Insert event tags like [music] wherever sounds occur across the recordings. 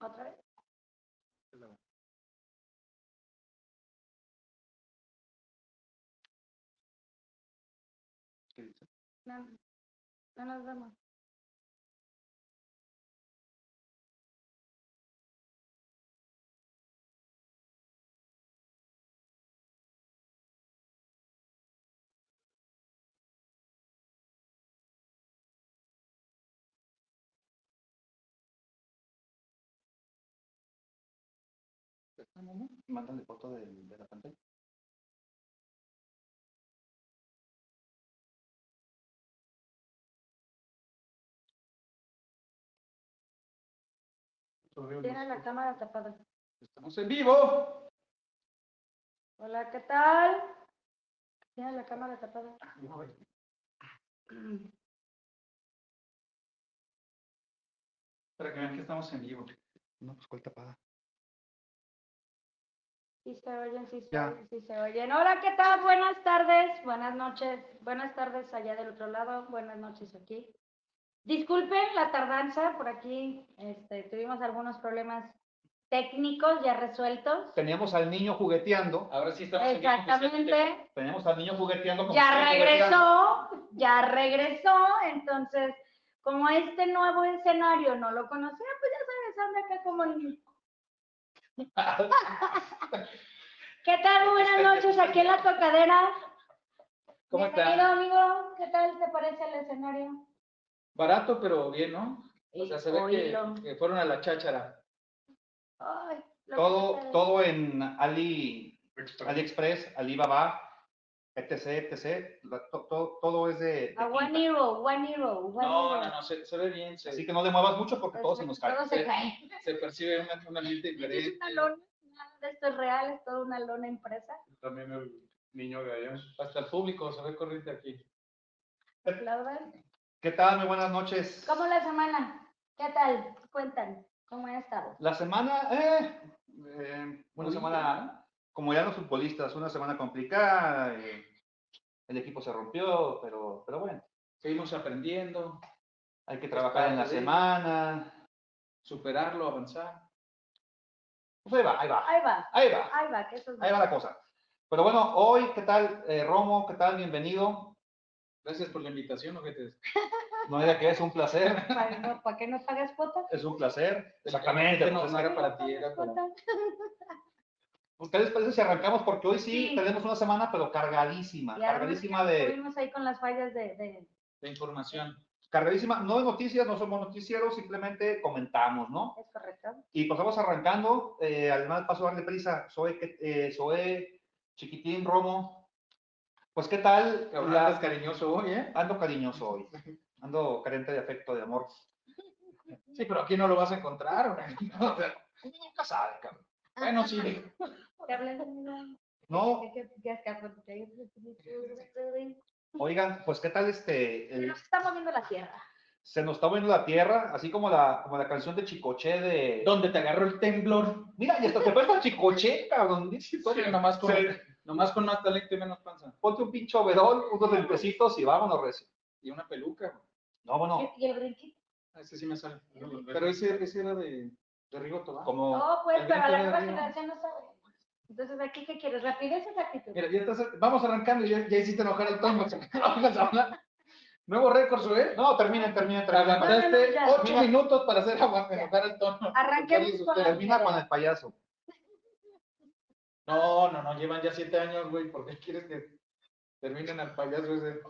¿Otra vez? ¿Qué dice? No, no nos vemos. Mándale foto de, de la pantalla. Tiene la cámara tapada. Estamos en vivo. Hola, ¿qué tal? Tiene la cámara tapada. Para que vean que estamos en vivo. No, pues cuál tapada. Sí se oyen, sí se Ya. oyen, sí se oyen. Hola, ¿qué tal? Buenas tardes, buenas noches, buenas tardes allá del otro lado, buenas noches aquí. Disculpen la tardanza, por aquí este, tuvimos algunos problemas técnicos ya resueltos. Teníamos al niño jugueteando. Ahora sí estamos. Exactamente. Teníamos al niño jugueteando. como Ya jugueteando. regresó, ya regresó, entonces, como este nuevo escenario no lo conocía, pues ya sabes, anda acá como en [laughs] ¿Qué tal? Buenas noches, aquí en la tocadera. ¿Cómo Bienvenido, está? amigo. ¿Qué tal te parece el escenario? Barato, pero bien, ¿no? O sea, se ve que, que fueron a la cháchara. Ay, Todo, todo en Ali, AliExpress, Alibaba, etc, etc. Todo es de, de A one hero, one hero, one No, hero. no, no, se, se ve bien, se, Así que no le muevas mucho porque todo Pues, se nos cae. Todo se cae. se percibe una- un ambiente Es diferente. Esto es real, es toda una lona impresa. También el niño de allá. Hasta el público se ve corriente aquí. Aplaudan. ¿Qué tal? Muy buenas noches. ¿Cómo la semana? ¿Qué tal? Cuentan, ¿cómo ha estado? La semana, eh, eh, una semana, como ya los futbolistas, una semana complicada. eh, el equipo se rompió, pero, pero bueno, Seguimos aprendiendo, hay que trabajar en la semana. superarlo, avanzar. Pues ahí va, ahí va, Ahí va, ahí va, ahí va, que eso es ahí va la cosa. Pero bueno, hoy, ¿qué tal, eh, Romo? ¿Qué tal? Bienvenido. Gracias por la invitación. [laughs] No era que es un placer, [laughs] ¿Para, no- ¿para qué no pagas cuota? es un placer. Exactamente, no, pues, no era para ti, era para... ¿Cuota? pues, [laughs] ¿Qué les parece si arrancamos? Porque hoy sí, Sí. tenemos una semana, pero cargadísima, cargadísima de, Estuvimos ahí con las fallas de, de- de información. Cargadísima, no de noticias, no somos noticieros, simplemente comentamos, ¿no? ¿Es correcto? Y pues vamos arrancando, eh, además paso a darle prisa, Zoe, que- eh, Zoe, Chiquitín, Romo, pues ¿qué tal? La- andas cariñoso hoy, ¿eh? ando cariñoso hoy, ando carente de afecto, de amor. Sí, pero aquí no lo vas a encontrar. ¿o no? O sea, Nunca sabe, cabrón. bueno, sí. ¿Te hablas de mí? No, ¿Qué- qué- qué- qué- qué- oigan, pues ¿qué tal este? Se nos está moviendo la tierra. se nos está moviendo la tierra, así como la, como la canción de Chicoche de... ¿Dónde te agarró el temblor? Mira, y hasta te presta Chicoche, cabrón. dice, Sí, nomás con, Se- nomás con más talento y menos panza. Ponte un pinche overol, unos lentecitos y vámonos, recio. Y una peluca. güey. No, bueno, ¿Y el brinquito? Ah, Ese sí me sale. Pero ese, ese era de, de Rigoto, ¿va? como... No, pues, el pero la brinco nueva generación no sabe. Entonces, ¿aquí qué quieres? ¿Rapidez o actitud? Mira, ya estás, vamos arrancando y ya, ya hiciste enojar al Toño. [laughs] Vamos a hablar. Nuevo récord, ¿eh? No, terminen, terminen, terminen. Aguantaste ocho minutos para hacer enojar al Toño. Arranquemos con Termina con el payaso. No, no, no, llevan ya siete años, güey. ¿Por qué quieres que terminen al payaso ese?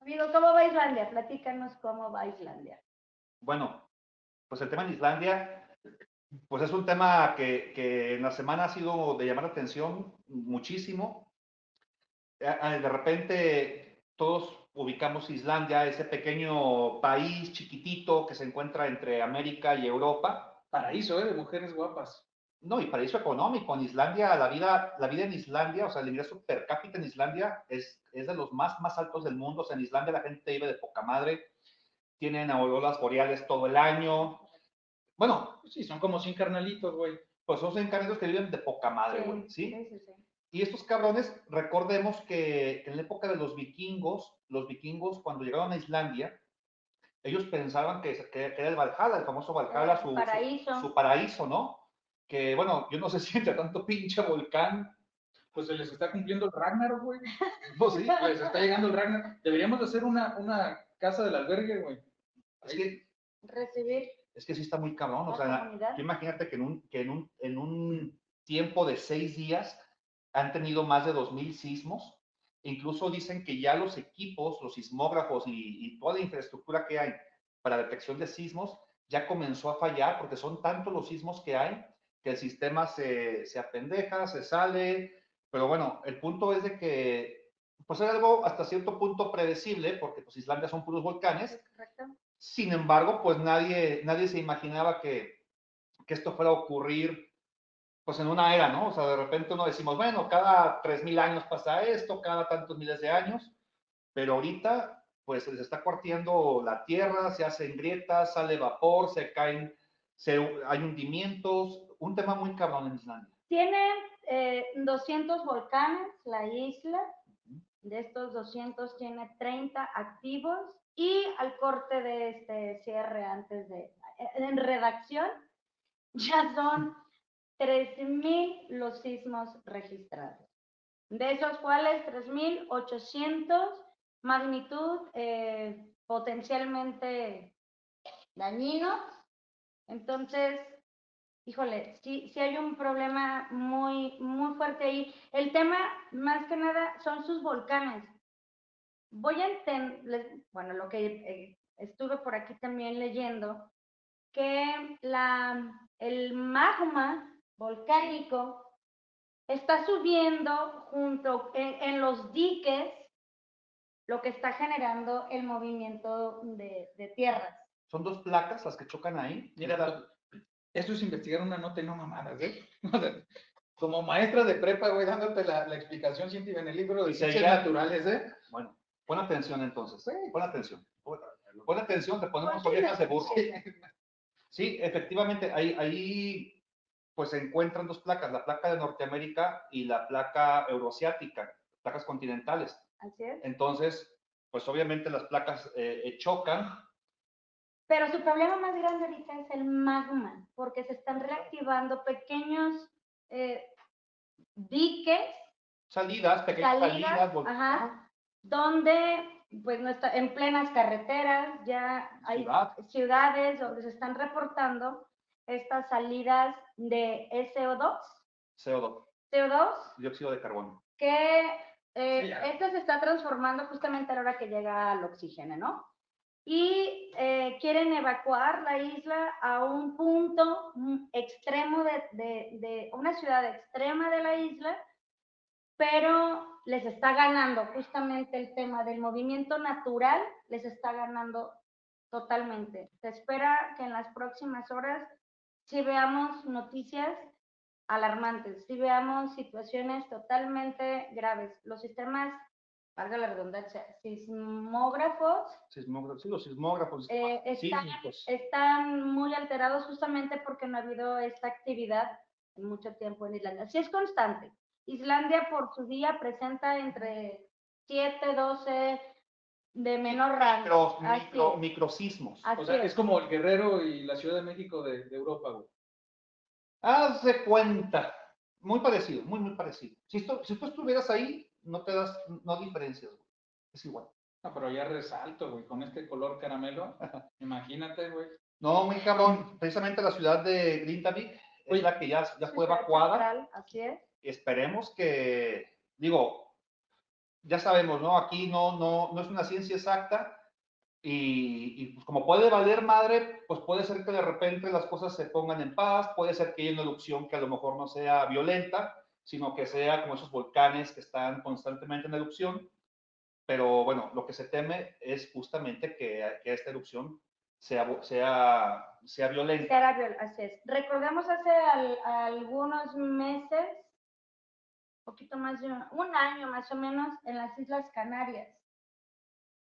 Amigo, ¿cómo va Islandia? Platícanos cómo va Islandia. Bueno, pues el tema en Islandia, pues es un tema que, que en la semana ha sido de llamar la atención muchísimo. De repente todos ubicamos Islandia, ese pequeño país chiquitito que se encuentra entre América y Europa. Paraíso, ¿eh? De mujeres guapas. No, y paraíso económico. En Islandia, la vida, la vida en Islandia, o sea, el ingreso per cápita en Islandia es, es de los más, más altos del mundo. O sea, en Islandia la gente vive de poca madre. Tienen auroras boreales todo el año. Bueno, Sí, son como 100 carnalitos, güey. pues son encargados que viven de poca madre, güey, ¿sí? sí, sí, sí. Y estos cabrones, recordemos que en la época de los vikingos, los vikingos cuando llegaron a Islandia, ellos pensaban que, que- que era el Valhalla, el famoso Valhalla, su, su- Paraíso. su paraíso, ¿no? Que bueno, yo no sé si entre tanto [laughs] pinche volcán, Pues se les está cumpliendo el Ragnarok, güey. [laughs] pues sí, Les está llegando el Ragnarok. Deberíamos de hacer una, una casa del albergue, güey. es que, Recibir es que sí está muy cabrón, o sea, comunidad. tú imagínate que en un, que en un, en un tiempo de seis días han tenido más de 2.000 sismos. Incluso dicen que ya los equipos, los sismógrafos y, y toda la infraestructura que hay para detección de sismos ya comenzó a fallar porque son tantos los sismos que hay que el sistema se, se apendeja, se sale. Pero bueno, el punto es de que pues era algo hasta cierto punto predecible porque pues Islandia son puros volcanes. Sin embargo, pues nadie, nadie se imaginaba que, que esto fuera a ocurrir pues en una era, ¿no? O sea, de repente uno decimos, bueno, cada 3.000 años pasa esto, cada tantos miles de años, pero ahorita pues se les está cuarteando la tierra, se hacen grietas, sale vapor, se caen, se, hay hundimientos, un tema muy cabrón en Islandia. Tiene eh, 200 volcanes la isla. De estos 200 tiene 30 activos y al corte de este cierre antes de en redacción ya son 3.000 los sismos registrados. De esos cuales 3.800 magnitud eh, potencialmente dañinos. Entonces, híjole, sí, sí hay un problema muy, muy fuerte ahí. El tema, más que nada, son sus volcanes. Voy a entender, bueno, lo que eh, estuve por aquí también leyendo, que la, el magma volcánico está subiendo junto en, en los diques, lo que está generando el movimiento de, de tierras. Son dos placas las que chocan ahí. Mira, to- esto es investigar una nota y no mamadas, ¿eh? [laughs] Como maestra de prepa, güey, dándote la, la explicación científica en el libro de ciencias naturales, ¿eh? Bueno, pon atención entonces, pon atención. Pon, atención, te ponemos Ponte orejas de burro. Sí. Sí, efectivamente, ahí, ahí pues se encuentran dos placas, la placa de Norteamérica y la placa euroasiática, placas continentales. Así es. Entonces, pues obviamente las placas eh, eh, chocan, Pero su problema más grande ahorita es el magma, porque se están reactivando pequeños eh, diques, salidas, pequeñas salidas, salidas, ajá, donde pues no está, en plenas carreteras ya hay Ciudad. ciudades donde se están reportando estas salidas de SO2, CO2, CO2, dióxido de carbono. que eh, Sí, se está transformando justamente a la hora que llega al oxígeno, ¿no? Y eh, quieren evacuar la isla a un punto extremo de, de- de una ciudad extrema de la isla, pero les está ganando justamente el tema del movimiento natural, les está ganando totalmente. Se espera que en las próximas horas sí veamos noticias alarmantes, sí veamos situaciones totalmente graves. Los sistemas, valga la redundancia, sismógrafos Sismógrafos, sí, los sismógrafos. eh, están, están muy alterados justamente porque no ha habido esta actividad en mucho tiempo en Islandia. Sí es constante. Islandia por su día presenta entre 7, 12 de menor rango. Micro, micro. Así O sea, es. es como el Guerrero y la Ciudad de México de, de Europa, güey. Haz de cuenta. Muy parecido, muy, muy parecido. Si, esto, si tú estuvieras ahí, no te das, no diferencias, güey. Es igual. No, pero ya resalto, güey, con este color caramelo. [laughs] Imagínate, güey. No, muy cabrón. Precisamente la ciudad de Grindavik es Oye. la que ya, ya fue evacuada. central, Así es. Esperemos que, digo, ya sabemos, ¿no? Aquí no, no, no es una ciencia exacta, Y, y, pues como puede valer madre, pues puede ser que de repente las cosas se pongan en paz, puede ser que haya una erupción que a lo mejor no sea violenta, sino que sea como esos volcanes que están constantemente en erupción. Pero bueno, lo que se teme es justamente que, que esta erupción sea, sea, sea violenta. Sea viol así es. Recordemos hace al, algunos meses, poquito más de un, año más o menos, en las Islas Canarias.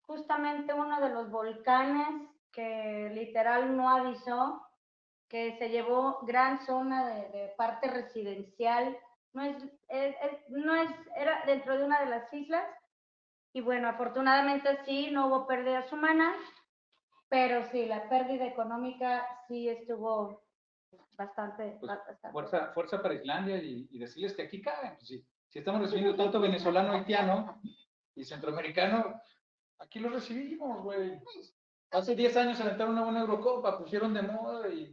Justamente uno de los volcanes que literal no avisó, que se llevó gran zona de, parte residencial, no es, es, es, no es, era dentro de una de las islas, y bueno, afortunadamente sí, no hubo pérdidas humanas, pero sí, la pérdida económica sí estuvo bastante. Pues, bastante. Fuerza, fuerza para Islandia y, y decirles que aquí caben. Pues, sí. Si estamos recibiendo tanto venezolano, haitiano y centroamericano, Aquí lo recibimos, güey. Hace 10 años aventaron una buena Eurocopa, pusieron de moda y...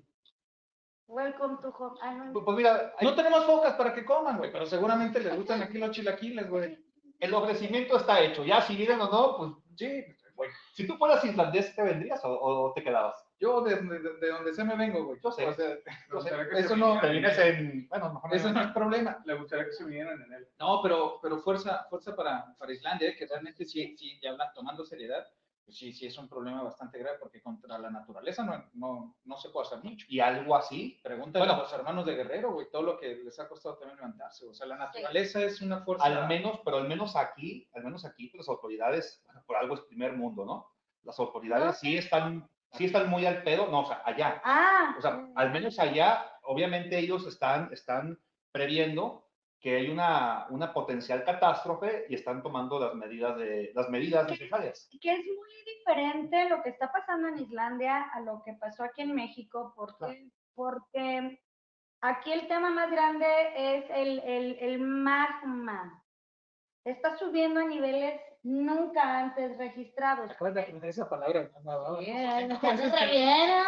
Welcome to home. No. Pues mira, hay- No tenemos focas para que coman, güey, pero seguramente les gustan aquí los chilaquiles, güey. el ofrecimiento está hecho. Ya si vienen o no, pues Sí, güey. si tú fueras islandés, ¿te vendrías o, o te quedabas? Yo de, de, de donde sea me vengo, güey. Yo sé. O sea, No sé, eso no, te vienes en... Bueno, mejor no eso no es problema. Le gustaría que se vinieran en él. No, pero, pero fuerza, fuerza para, para Islandia, eh, que realmente sí, sí, ya hablan tomando seriedad, pues sí, sí es un problema bastante grave, porque contra la naturaleza no, no, no se puede hacer mucho. Y algo así, Pregúntale Bueno. a los hermanos de Guerrero, güey, todo lo que les ha costado también levantarse. O sea, la naturaleza es una fuerza. al menos, pero al menos aquí, al menos aquí, pues, las autoridades, bueno, por algo es primer mundo, ¿no? Las autoridades No. sí están, sí están muy al pedo, no, o sea, allá. Ah, O sea, al menos allá, obviamente ellos están, están previendo que hay una, una potencial catástrofe y están tomando las medidas, de, las medidas necesarias. que es muy diferente lo que está pasando en Islandia a lo que pasó aquí en México, porque, Claro. porque aquí el tema más grande es el, el, el magma. Está subiendo a niveles nunca antes registrados. Acabas [laughs] de aprender esa palabra. No te haces bien, ¿ah?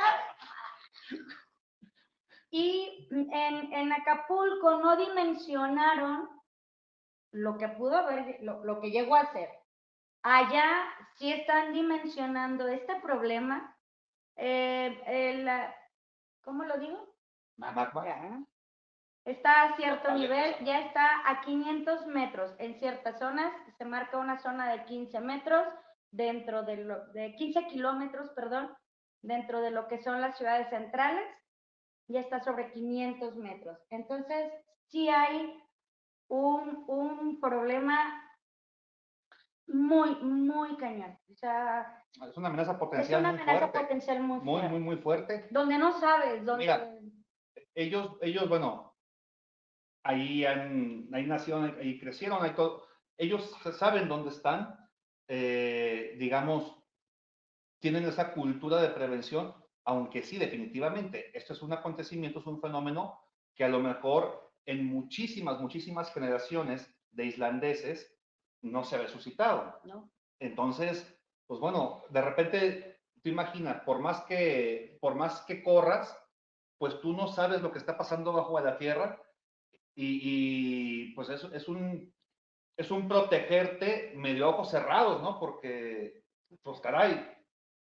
Y en, en Acapulco no dimensionaron lo que pudo haber, lo, lo que llegó a ser. Allá sí están dimensionando este problema. eh, el, ¿Cómo lo digo? Magma. Está a cierto nivel, ya está a 500 metros. En ciertas zonas se marca una zona de 15 metros, dentro de, lo, de 15 kilómetros, perdón, dentro de lo que son las ciudades centrales, ya está sobre 500 metros. Entonces, sí hay un, un problema muy, muy cañón. O sea, Es una amenaza es potencial una muy amenaza fuerte. potencial muy Muy, fuerte. muy, muy fuerte. Donde no sabes, donde... Mira, Ellos, ellos, bueno, ahí, han, ahí nacieron, ahí crecieron, ahí todo. Ellos saben dónde están, eh, digamos, tienen esa cultura de prevención, aunque sí, definitivamente, esto es un acontecimiento, es un fenómeno que a lo mejor en muchísimas, muchísimas generaciones de islandeses no se ha suscitado. ¿no? Entonces, pues bueno, de repente, tú imaginas, por más que, por más que corras, pues tú no sabes lo que está pasando bajo la tierra y, y, pues es, es, un, es un protegerte medio ojos cerrados, ¿no? Porque, pues caray,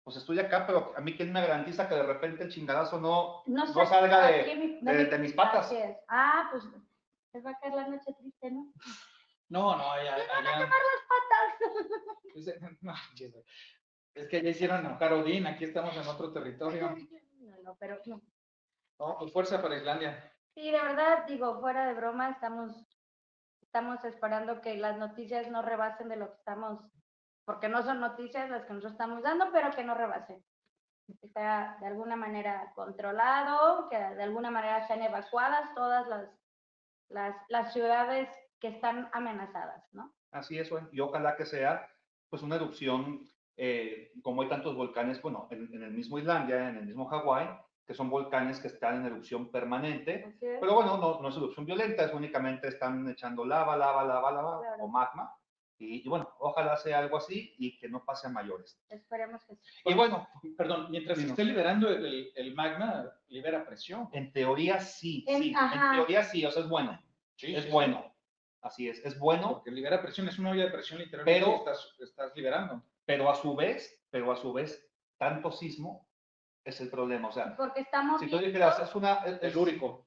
pues estoy acá, pero a mí quién me garantiza que de repente el chingadazo no, No, no salga de, mi- de- mi- de mis patas. Ah, pues les va a caer la noche triste, ¿no? No, no, allá. allá Patas. [laughs] es, no, chis, es que ya hicieron enojar a Odín, aquí estamos en otro territorio. [laughs] No, no, pero no. No, pues fuerza para Islandia. Sí, de verdad, digo, fuera de broma, estamos, estamos esperando que las noticias no rebasen de lo que estamos, porque no son noticias las que nosotros estamos dando, pero que no rebasen. Que sea de alguna manera controlado, que de alguna manera sean evacuadas todas las, las, las ciudades que están amenazadas, ¿no? Así es, y ojalá que sea pues una erupción, eh, como hay tantos volcanes, bueno, en, en el mismo Islandia, en el mismo Hawái, que son volcanes que están en erupción permanente, pero bueno, no, no es erupción violenta, es únicamente están echando lava, lava, lava, lava Claro. o magma, y, y bueno, ojalá sea algo así y que no pase a mayores. Esperemos que sí. Y bueno, Perdón, mientras se esté liberando el, el- el magma, libera presión. en teoría sí, En- sí, en ajá. teoría sí, o sea, es bueno, Sí, es sí, bueno, así es, es bueno, Porque libera presión, es una olla de presión literalmente Pero- que estás, estás liberando. pero a su vez, pero a su vez, tanto sismo es el problema. O sea, Porque estamos si tú dijeras, es una... es- es- Telúrico.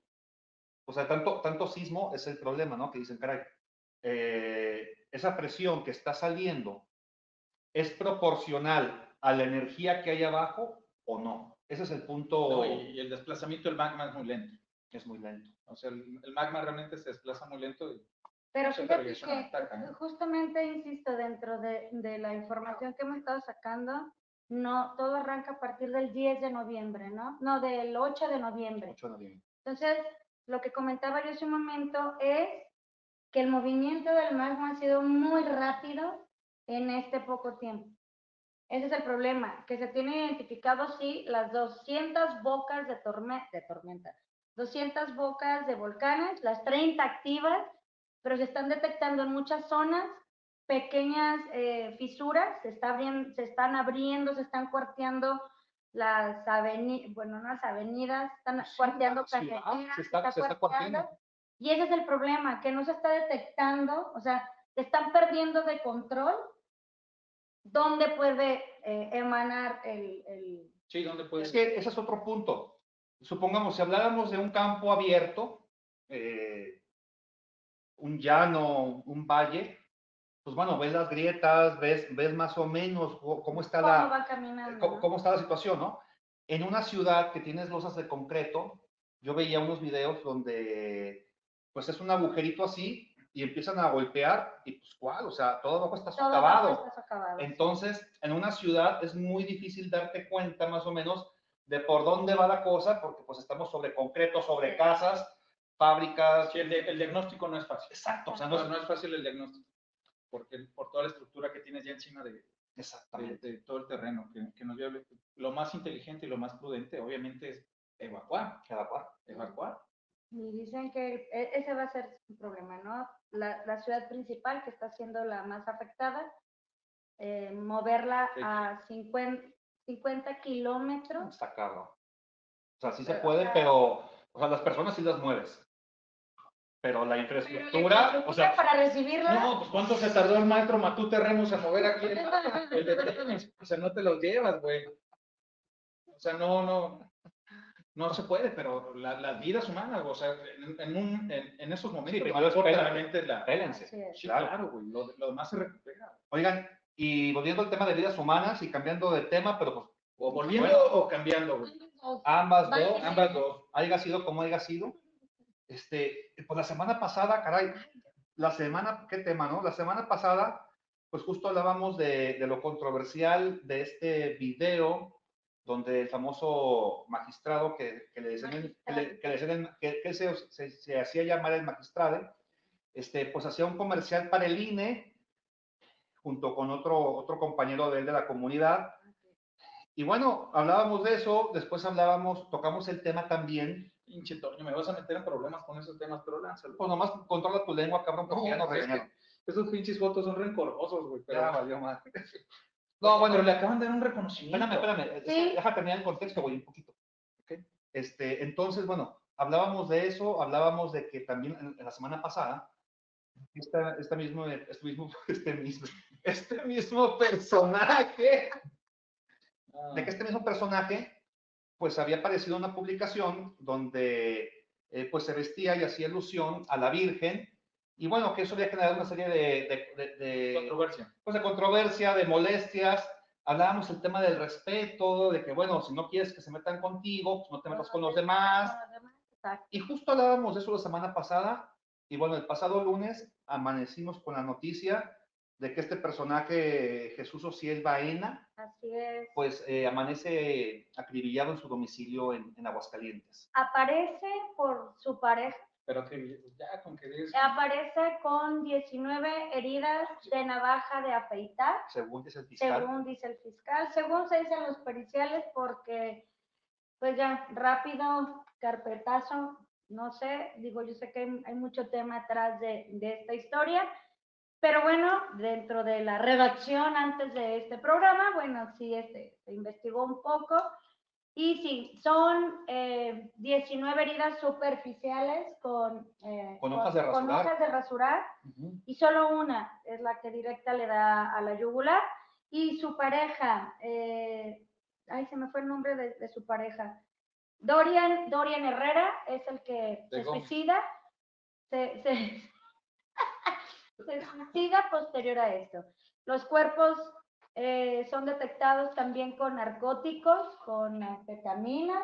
o sea, tanto, tanto sismo es el problema, ¿no? Que dicen, caray, eh, esa presión que está saliendo es proporcional a la energía que hay abajo o no. Ese es el punto, No, y, y el desplazamiento del magma es muy lento. es muy lento. O sea, el, el magma realmente se desplaza muy lento. Y, Pero fíjate que justamente, insisto, dentro de, de la información que hemos estado sacando, no, todo arranca a partir del 10 de noviembre, ¿no? No, del 8 de noviembre. 8 de noviembre. Entonces, lo que comentaba yo hace un momento es que el movimiento del magma ha sido muy rápido en este poco tiempo. Ese es el problema, que se tienen identificado, sí, las 200 bocas de, torme- de tormenta, 200 bocas de volcanes, las 30 activas, pero se están detectando en muchas zonas pequeñas eh, fisuras, se, está abrien- se están abriendo, se están cuarteando las avenidas, bueno, no las avenidas, están Sí, cuarteando carreteras, se está- se está cuarteando. Y ese es el problema, que no se está detectando, o sea, se están perdiendo de control dónde puede eh, emanar el, el- sí, ¿dónde puede Es que ese es otro punto. Supongamos, si habláramos de un campo abierto, eh, un llano, un valle, pues bueno, ves las grietas, ves, ves más o menos cómo está cómo la, va cómo, ¿no? cómo está la situación, ¿no? En una ciudad que tienes losas de concreto, yo veía unos videos donde, pues es un agujerito así y empiezan a golpear y pues cuál, o sea, todo abajo está Todo socavado. abajo está socavado. Entonces, en una ciudad es muy difícil darte cuenta más o menos de por dónde va la cosa, porque pues estamos sobre concreto, sobre casas, fábricas. Sí, el, de- el diagnóstico no es fácil. Exacto, o sea, no No, es... no es fácil el diagnóstico. Porque por toda la estructura que tienes ya encima de, de- Exactamente. de todo el terreno que, que nos lleva. Lo más inteligente y lo más prudente, obviamente, es evacuar. Evacuar. Evacuar. Y dicen que e- ese va a ser un problema, ¿no? La, la ciudad principal, que está siendo la más afectada, eh, moverla Sí. a 50, 50 kilómetros. Está. O sea, sí se Pero, puede, pero, o sea, las personas sí las mueves. Pero la Pero la infraestructura, o sea, para recibirla. No, pues ¿cuánto se tardó el maestro Matute Remos en mover aquí el, el de tenis? O sea, no te los llevas, güey. O sea, no, no, no se puede, pero la- las vidas humanas, o sea, en, en un, en, en esos momentos, primero importa pela- realmente la... pélense. Sí, claro. güey, lo, lo demás se recupera. Oigan, y volviendo al tema de vidas humanas y cambiando de tema, pero pues O volviendo Bueno. o cambiando, güey. ambas dos, Ambas dos. haya sido como haya sido. Este, pues la semana pasada, caray, la semana, ¿qué tema, no? La semana pasada, pues justo hablábamos de, de lo controversial de este video donde el famoso magistrado que, que le decían, que, le- que le decían el- que- que se, se- se hacía llamar el magistrado, este, pues hacía un comercial para el INE junto con otro, otro compañero de él de la comunidad. Y bueno, hablábamos de eso, después hablábamos, tocamos el tema también Pinche Toño, me vas a meter en problemas con esos temas, pero lánzalo. Pues nomás controla tu lengua, cabrón, porque ya nos es esos pinches fotos son rencorosos, güey. Pero, Ya valió madre. no, [laughs] No, bueno, le acaban de dar un reconocimiento. espérame, espérame. Sí. Deja, terminar el contexto, güey, un poquito. Este, entonces, bueno, hablábamos de eso, hablábamos de que también en, en la semana pasada, esta, esta mismo, este mismo, [laughs] este mismo, este mismo personaje, Ah, de que este mismo personaje, pues había aparecido una publicación donde eh, pues se vestía y hacía alusión a la Virgen, y bueno, que eso había generado una serie de- de- de- de, Controversia. pues de controversia, de molestias. Hablábamos el tema del respeto, de que, bueno, si no quieres que se metan contigo, pues no te metas con los demás. Y justo hablábamos de eso la semana pasada. Y bueno, el pasado lunes amanecimos con la noticia de que este personaje, Jesús Ociel Baena, Así es. pues eh, amanece acribillado en su domicilio en, en Aguascalientes. Aparece por su pareja, Pero que ya con que dices. aparece con 19 heridas de navaja de afeitar, Según dice el fiscal. según dice el fiscal, según se dicen los periciales, porque pues ya rápido, carpetazo, no sé, digo, yo sé que hay, hay mucho tema atrás de, de esta historia, pero bueno, dentro de la redacción antes de este programa, bueno, sí, este, se investigó un poco. Y sí, son eh, 19 heridas superficiales con, eh, Con hojas de con hojas de rasurar. Ujú. y solo una es la que directa le da a la yugular. y su pareja, eh, ay, se me fue el nombre de, su pareja, Dorian, Dorian Herrera es el que se suicida, se, suicida posterior a esto. Los cuerpos eh, son detectados también con narcóticos, con anfetaminas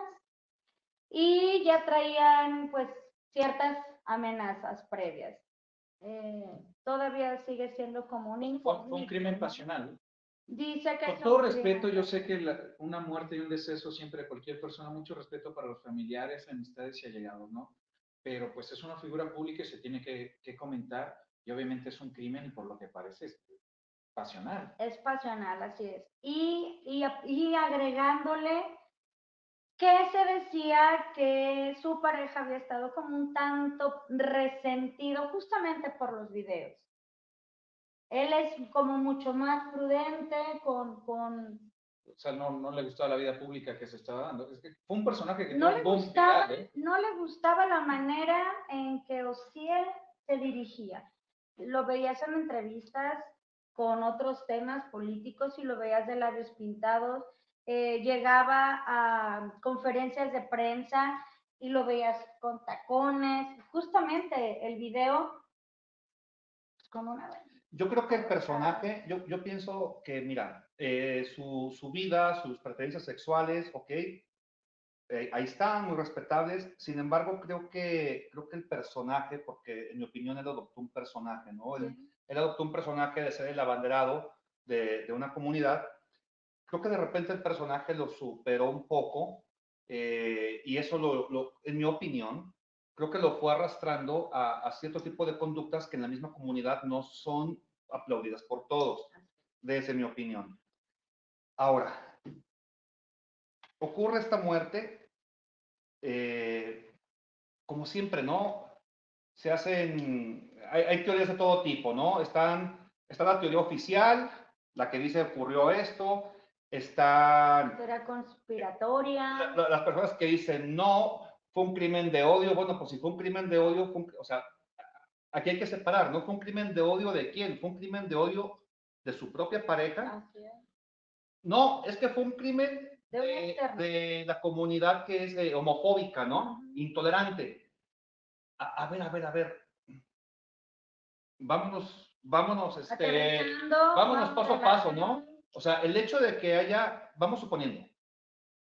y ya traían pues ciertas amenazas previas. Eh, todavía sigue siendo como un Fue, un crimen pasional. Dice que Con todo respeto, yo sé que una muerte y un deceso siempre de cualquier persona, mucho respeto para los familiares, amistades y allegados, ¿no? Pero pues es una figura pública y se tiene que, que comentar y obviamente es un crimen por lo que parece es pasional. Es pasional, así es. Y, y, y agregándole que se decía que su pareja había estado como un tanto resentido justamente por los videos. Él es como mucho más prudente con... con... O sea, no, no le gustaba la vida pública que se estaba dando. Es que fue un personaje que no le, gustaba, ¿eh? no le gustaba la manera en que Ociel se dirigía. Lo veías en entrevistas con otros temas políticos y lo veías de labios pintados eh, llegaba a conferencias de prensa y lo veías con tacones, justamente el video como una... Yo creo que el personaje, yo, yo pienso que, mira, eh, su, su, vida, sus preferencias sexuales, ok, eh, ahí están, muy respetables. Sin embargo, creo que, creo que el personaje, porque en mi opinión él adoptó un personaje, ¿no? Él, él adoptó un personaje de ser el abanderado de, de, una comunidad creo que de repente el personaje lo superó un poco eh, y eso, lo, en mi opinión, creo que lo fue arrastrando a, cierto tipo de conductas que en la misma comunidad no son aplaudidas por todos, desde mi opinión. Ahora, ocurre esta muerte, eh, como siempre, ¿no? Se hacen, hay, hay, teorías de todo tipo, ¿no? Están, está la teoría oficial, la que dice ocurrió esto, están... Era conspiratoria. las personas que dicen no, fue un crimen de odio, bueno, pues si fue un crimen de odio, o sea, aquí hay que separar, ¿no? Fue un crimen de odio de quién? Fue un crimen de odio de su propia pareja. No, es que fue un crimen de, la comunidad que es eh, homofóbica, ¿no? Intolerante. A, ver, a ver, a ver. Vámonos, vámonos, este, vámonos paso a paso, ¿no? O sea, el hecho de que haya, vamos suponiendo,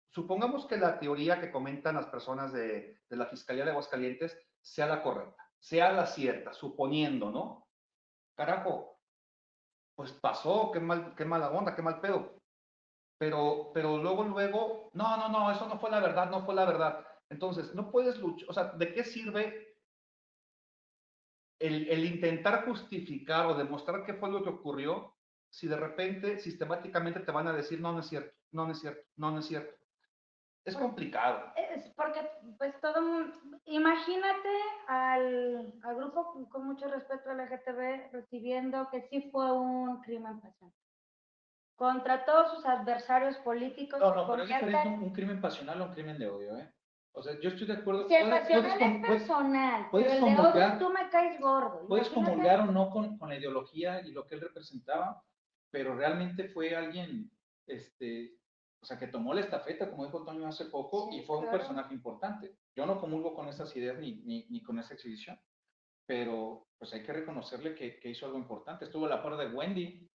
supongamos que la teoría que comentan las personas de, la Fiscalía de Aguascalientes sea la correcta, sea la cierta, suponiendo, ¿no? Carajo, pues pasó, qué, mal, qué mala onda, qué mal pedo. Pero, pero luego, luego, no, no, no, eso no fue la verdad, no fue la verdad. Entonces, no puedes luchar, o sea, ¿de qué sirve el, el intentar justificar o demostrar qué fue lo que ocurrió si de repente sistemáticamente te van a decir, no, no es cierto, no, no es cierto, no, no es cierto. Es pues, complicado. Es porque, pues todo mundo, imagínate al, al, grupo con mucho respeto al LGTB recibiendo que sí fue un crimen pasional. Contra todos sus adversarios políticos. No, no, pero es diferente un, crimen pasional o un crimen de odio, ¿eh? O sea, yo estoy de acuerdo. Si el pasional es personal, pero el de odio tú me caes gordo. Puedes comulgar o no con, con la ideología y lo que él representaba, pero realmente fue alguien, este, o sea, que tomó la estafeta, como dijo Toño hace poco, y fue un personaje importante. Yo no comulgo con esas ideas ni, ni, ni, con esa exhibición, pero pues hay que reconocerle que, que hizo algo importante. Estuvo a la par de Wendy.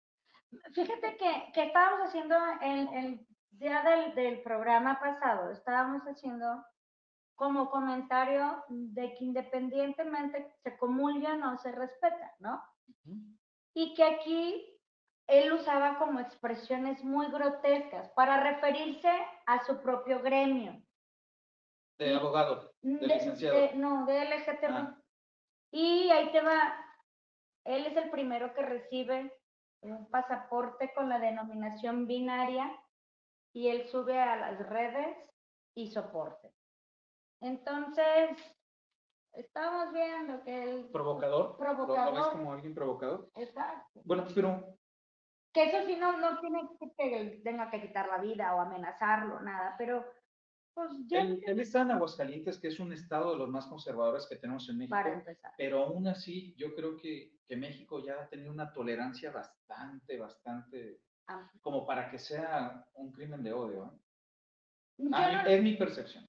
Fíjate que, que estábamos haciendo el, el día del, del programa pasado, estábamos haciendo como comentario de que independientemente se comulga, no se respeta, ¿no? Y que aquí él usaba como expresiones muy grotescas para referirse a su propio gremio. De abogado, de, licenciado. no, de LGTB. Ah. Y ahí te va, él es el primero que recibe un pasaporte con la denominación binaria y él sube a las redes y soporte. Entonces, estamos viendo que el provocador, provocador. ¿Lo, como alguien provocador? Exacto. Bueno, pero que eso sí no, no tiene que tenga que quitar la vida o amenazarlo, nada, pero pues ya... Él, está en Aguascalientes, que es un estado de los más conservadores que tenemos en México, Para empezar. pero aún así yo creo que, que México ya ha tenido una tolerancia bastante, bastante Ah. como para que sea un crimen de odio. ¿eh? Yo, A mí- no- es mi percepción.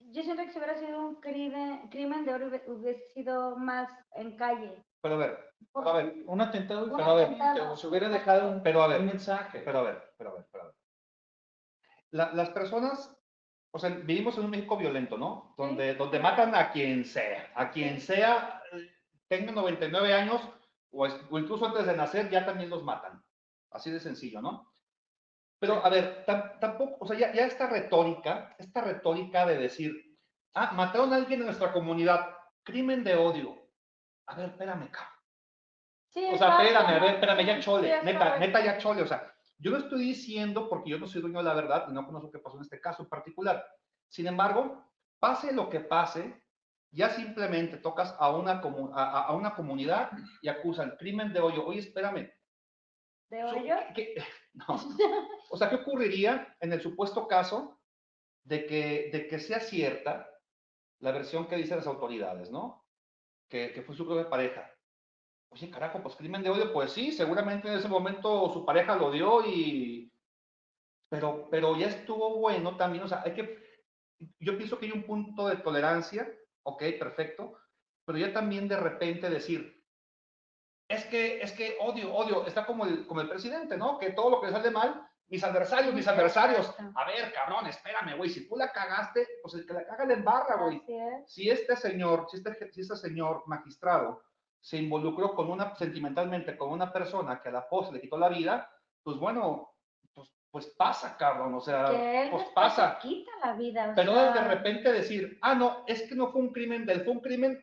yo siento que si hubiera sido un crimen, crimen de oro hubiese- sido más en calle. Pero a ver, pero a ver, Un atentado Un diferente, atentado. o se hubiera dejado un, pero a un ver, mensaje. pero a ver, pero a ver, pero a ver. La- las personas, o sea, vivimos en un México violento, ¿no? Donde, donde matan a quien sea, a quien sea, tenga 99 años o, es- o incluso antes de nacer, ya también los matan. Así de sencillo, ¿no? Pero, a ver, tam- tampoco, o sea, ya, ya esta retórica, esta retórica de decir, ah, mataron a alguien en nuestra comunidad, crimen de odio. A ver, espérame, cabrón. Sí, O sea, espérame, a ver, espérame, ya chole, sí, neta, neta, ya chole. O sea, yo no estoy diciendo, porque yo no soy dueño de la verdad y no conozco qué pasó en este caso en particular. Sin embargo, pase lo que pase, ya simplemente tocas a una, a, a- una comunidad y acusan crimen de hoyo. Oye, espérame. ¿De hoyo? ¿qué- qué- [laughs] no. [laughs] O sea, ¿qué ocurriría en el supuesto caso de que, de que sea cierta la versión que dicen las autoridades, ¿no? Que, que fue su propia pareja. Oye, carajo, pues crimen de odio, pues sí, seguramente en ese momento su pareja lo dio y... Pero, pero ya estuvo bueno también, o sea, hay que... Yo pienso que hay un punto de tolerancia, ok, perfecto, pero ya también de repente decir, es que, es que odio, odio, está como el, como el presidente, ¿no? Que todo lo que le sale mal, mis adversarios, mis adversarios. A ver, cabrón, espérame, güey, si tú la cagaste, pues el que la caga le embarra, güey si este señor, si este, si este señor magistrado se involucró con una, sentimentalmente con una persona que a la postre le quitó la vida, pues bueno, pues, pues pasa, cabrón, o sea, Que él pues pasa. se quita la vida. o Pero sea, de repente decir, ah, no, es que no fue un crimen de él, fue un crimen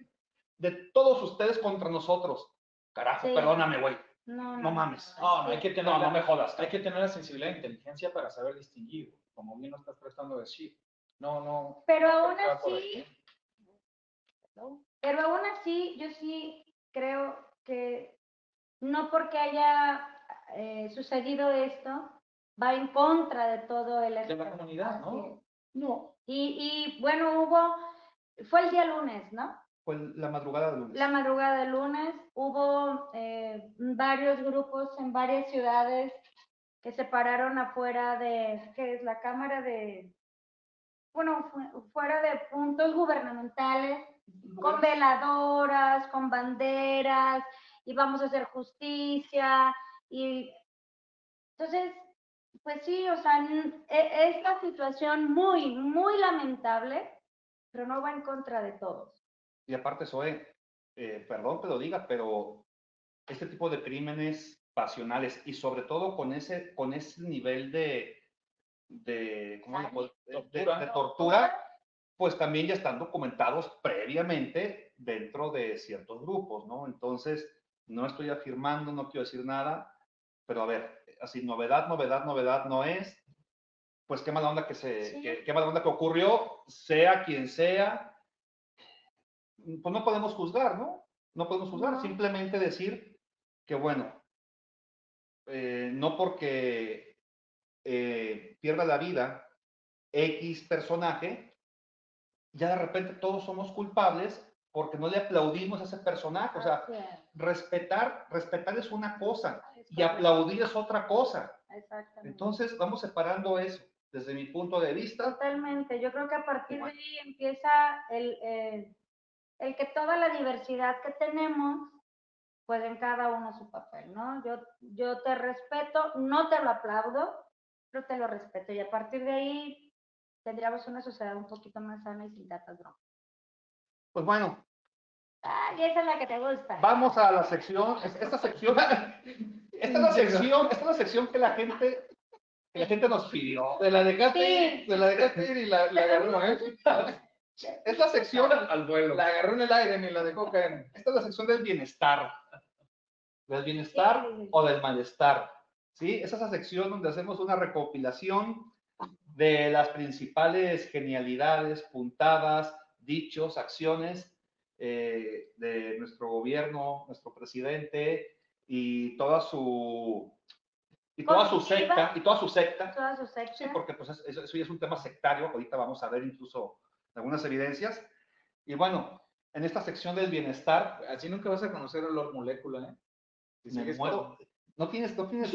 de todos ustedes contra nosotros. Carajo, Sí. perdóname, güey. No, no mames. No, no hay que tener, No, la, no me jodas. hay que tener la sensibilidad e inteligencia para saber distinguir, como bien lo estás tratando de decir. No, no. Pero no aún así, pero aún así, yo sí creo que no porque haya eh, sucedido esto, va en contra de todo el De la comunidad, ¿no? No, Y, y bueno, hubo, fue el día lunes, ¿no? fue la madrugada de lunes. La madrugada del lunes hubo eh, varios grupos en varias ciudades que se pararon afuera de, ¿qué es? La Cámara de, bueno, fu- fuera de puntos gubernamentales, con veladoras, con banderas, y vamos a hacer justicia, y entonces, pues sí, o sea, e- es la situación muy, muy lamentable, pero no va en contra de todos. Y aparte, Zoe, eh, perdón que lo diga, pero este tipo de crímenes pasionales y sobre todo con ese, con ese nivel de, de, ¿cómo puedo- de- de- Tortura. de tortura, pues también ya están documentados previamente dentro de ciertos grupos, ¿no? Entonces, no estoy afirmando, no quiero decir nada, pero a ver, así, novedad, novedad, novedad no es, pues qué mala onda que se, Sí. qué mala onda que ocurrió, sea quien sea, pues no podemos juzgar, ¿no? No podemos juzgar, No. simplemente decir que, bueno, eh, no porque eh, pierda la vida X personaje, ya de repente todos somos culpables porque no le aplaudimos a ese personaje. O sea, respetar, respetar es una cosa y aplaudir es otra cosa. Exactamente. Entonces, vamos separando eso desde mi punto de vista. Totalmente. Yo creo que a partir de ahí empieza el, eh, el que toda la diversidad que tenemos, pues en cada uno su papel, ¿no? Yo, yo te respeto, no te lo aplaudo, pero te lo respeto. Y a partir de ahí tendríamos una sociedad un poquito más sana y sin tantas bromas. Pues bueno, Ay, esa es la que te gusta. Vamos a la sección, es- esta sección, [laughs] esta es la sección, esta es la sección que la gente, que la gente nos pidió. Te la dejaste Sí. ir, te la dejaste ir y la, la agarró, ¿eh? Es la sección, al vuelo. La agarró en el aire ni la dejó caer. esta es la sección del bienestar. Del bienestar Sí, sí, sí. o del malestar. ¿Sí? Esa es la sección donde hacemos una recopilación de las principales genialidades, puntadas, dichos, acciones eh, de nuestro gobierno, nuestro presidente y toda su y toda su secta y toda su secta Toda su secta. Sí, porque pues es- eso, eso ya es un tema sectario, ahorita vamos a ver incluso algunas evidencias. Y bueno, en esta sección del bienestar, Así nunca vas a conocer a Lord Molécula, ¿eh? Si me. No tienes, no tienes.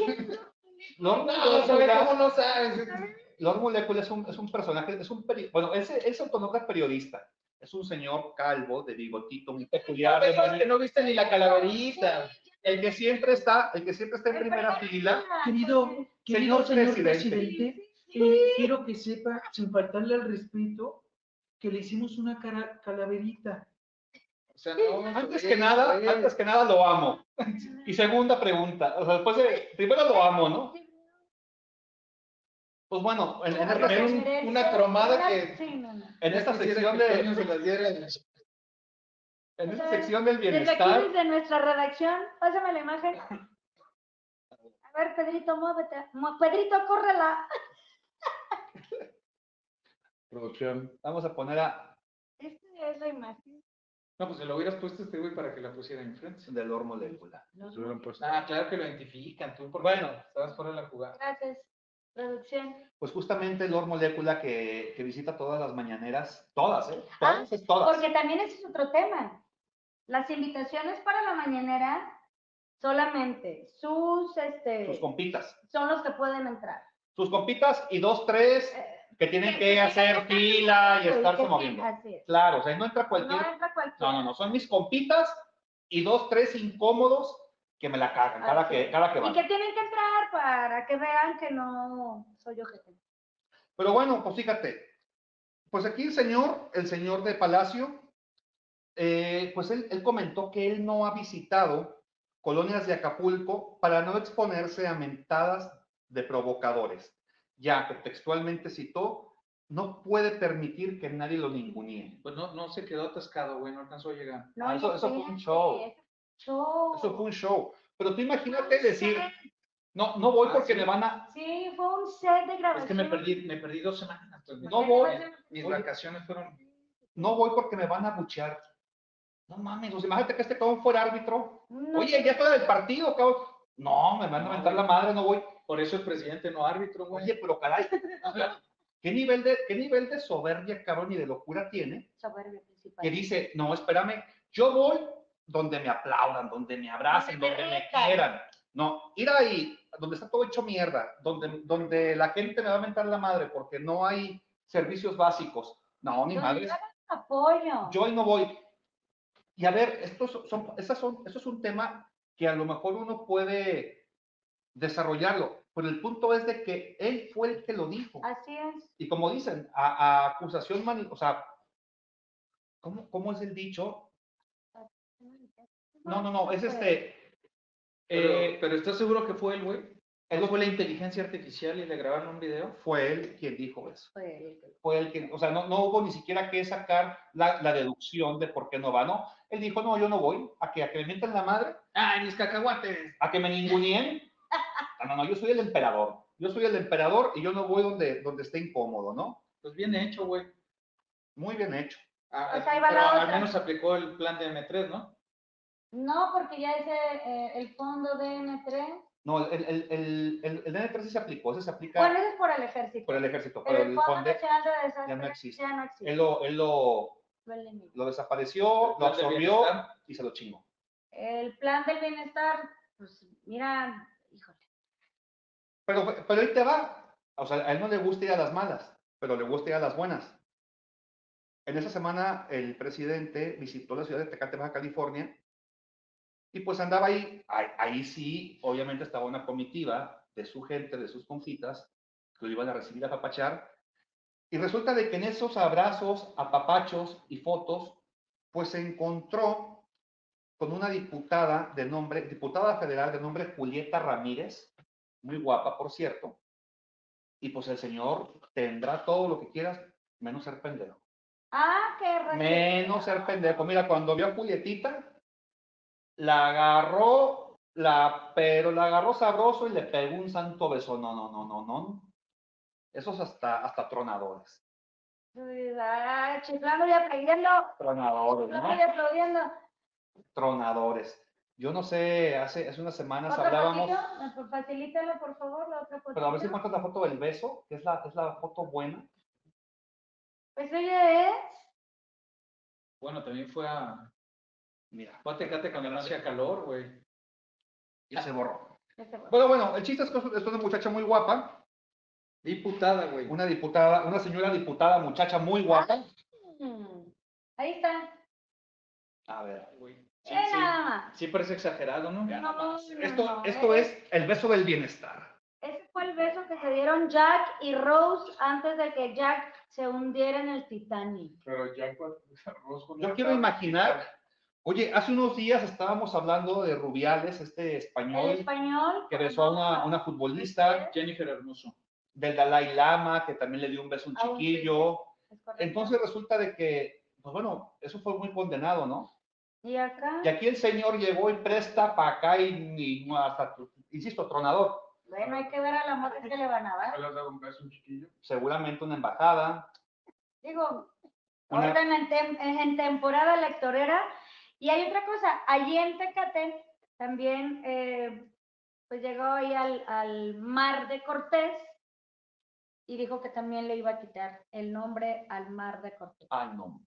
Lord Molecula es un, es un personaje, es un peri- bueno, él él se autonombra periodista. Es un señor calvo, de bigotito, muy peculiar, Sabes mani- que no viste ni la calaverita. el que siempre está, el que siempre está en primera fila. Querido, querido Señor señor presidente. presidente, eh, quiero que sepa, sin faltarle al respeto, que le hicimos una cara- calaverita. O sea, no, Antes que nada, antes que nada lo amo. Y segunda pregunta, o sea, después de, primero lo amo, ¿no? Pues bueno, en, en un- una cromada que- Sí, no, no. en esta sección de, [laughs] en esta sección del Desde aquí, bienestar, desde nuestra redacción, pásame la imagen. A ver, Pedrito, muévete. Mu- Pedrito, córrela. [laughs] producción, vamos a poner a Esta es la imagen. No, pues se lo hubieras puesto a este güey para que la pusiera enfrente. de Lord Molecula. Ah, claro que lo identifican tú, porque Bueno. estabas fuera de la jugada. Gracias, Pues justamente Lord Molecula que, que visita todas las mañaneras, todas, ¿eh? Todas, es todas. Porque también ese es otro tema. Las invitaciones para la mañanera, solamente sus, este, Sus compitas. son los que pueden entrar. Sus compitas y dos, tres Eh, que tienen que- hacer fila y estarse moviendo. Así es. Claro, o sea, no entra cualquier No entra cualquiera. No, no, no, son mis compitas y dos, tres incómodos que me la cagan cada que, cada que Y van. que tienen que entrar para que vean que no soy yo gente. Pero bueno, pues fíjate, pues aquí el señor, el señor de Palacio, eh, pues él, él comentó que él no ha visitado colonias de Acapulco para no exponerse a mentadas de provocadores, ya que textualmente citó, no puede permitir que nadie lo ningunee. Pues no, no se quedó atascado, güey, no alcanzó a llegar. No, Ah, eso- eso fue un show. Show. Eso fue un show. Pero tú imagínate decir, no, no voy Ah, porque me van a, Sí, fue un set de grabación. Es que me perdí, me perdí dos semanas. No voy. Mis vacaciones fueron. no voy porque me van a buchear. No mames, imagínate que este cabrón fuera árbitro. No, Oye, ya estoy del partido, cabrón. No, me van a No, mentar la madre, no voy. Por eso el presidente no árbitro, güey. Oye, pero caray. [laughs] ¿Qué nivel de, qué nivel de soberbia, cabrón, y de locura tiene? soberbia principal. Que dice, no, espérame, yo voy donde me aplaudan, donde me abracen, Donde donde me me quieran. No, ir ahí, donde está todo hecho mierda, donde, donde la gente me va a mentar la madre porque no hay servicios básicos. No, Donde madre. apoyo. yo ahí no voy. Y a ver, estos son, esas son, esto es un tema que a lo mejor uno puede desarrollarlo, pero el punto es de que él fue el que lo dijo. Así es. Y como dicen, a, a acusación, mani- o sea, ¿cómo, ¿cómo es el dicho? No, no, no, es este... Pero, eh, pero ¿estás seguro que fue él, güey? él ¿No fue la inteligencia artificial y le grabaron un video? fue él quien dijo eso. Fue el que- Fue él quien, o sea, no, no hubo ni siquiera que sacar la, la deducción de por qué no va, ¿no? Él dijo, no, yo no voy, a que, a que me mientan la madre, ¡Ay, mis cacahuates! a que me ninguneen. No, no, no, yo soy el emperador. Yo soy el emperador y yo no voy donde, donde esté incómodo, ¿no? Pues bien hecho, güey. Muy bien hecho. Ah, Pues ahí va pero la al menos aplicó el plan de M3, ¿no? No, porque ya ese, eh, el fondo de M3, No, el, el, el, el, el DN3 sí se aplicó, ese se aplica bueno, ese es por el ejército. por el ejército, Pero pero el el Fondo Nacional de Desastres ya no existe. ya no existe. él lo, él lo, Lo desapareció, lo El plan de absorbió y se lo chingó. El plan del bienestar, pues mira, híjole. Pero, pero ahí te va. O sea, a él no le gusta ir a las malas, pero le gusta ir a las buenas. En esa semana el presidente visitó la ciudad de Tecate, Baja California, y pues andaba ahí, ahí, ahí sí, obviamente estaba una comitiva de su gente, de sus confitas, que lo iban a recibir a papachar, y resulta de que en esos abrazos, apapachos y fotos, pues se encontró con una diputada de nombre, diputada federal de nombre Julieta Ramírez, muy guapa, por cierto, y pues el señor tendrá todo lo que quieras, menos ser pendejo. Ah, qué raro. Menos ser pendejo. Mira, cuando vio a Julietita, la agarró, la, pero la agarró sabroso y le pegó un santo beso. No, no, no, no, no. Esos hasta, hasta tronadores. Ah, chiflando y aplaudiendo. Tronadores, Chiflando y ¿no? aplaudiendo. Tronadores. Yo no sé, hace, hace unas semanas ¿Otra hablábamos, fotito? Eh, Facilítalo, por favor, la otra fotito. pero a ver si encuentras la foto del beso, que es la, es la foto buena. Pues oye, es. Bueno, también fue a. Mira, Fue a Tecate cuando no hacía calor, güey. y se borró. Bueno, bueno, el chiste es que es una muchacha muy guapa, Diputada, güey. una diputada, una señora diputada, muchacha muy guapa. Ahí está. A ver, Güey. Sí, sí. Sí parece exagerado, ¿no? No, no, no, Esto, no, esto eh, es el beso del bienestar. Ese fue el beso que se dieron Jack y Rose antes de que Jack se hundiera en el Titanic. Pero ya cuando Rosco Yo quiero imaginar, oye, hace unos días estábamos hablando de Rubiales, este El español, español. que besó a una, una futbolista, Jennifer Hermoso. del Dalai Lama, que también le dio un beso a un A un chiquillo. Entonces resulta de que, pues bueno, eso fue muy condenado, ¿no? Y acá, Y aquí el señor llegó y presta para acá y, y hasta, insisto, tronador. bueno, hay que ver a la morra que le van a dar. ¿Le dado un beso a un chiquillo? Seguramente una embajada. Digo, Una- orden en, tem- en temporada electorera. Y hay otra cosa, allí en Tecate también, eh, pues llegó ahí al, al mar de Cortés y dijo que también le iba a quitar el nombre al mar de Cortés. No.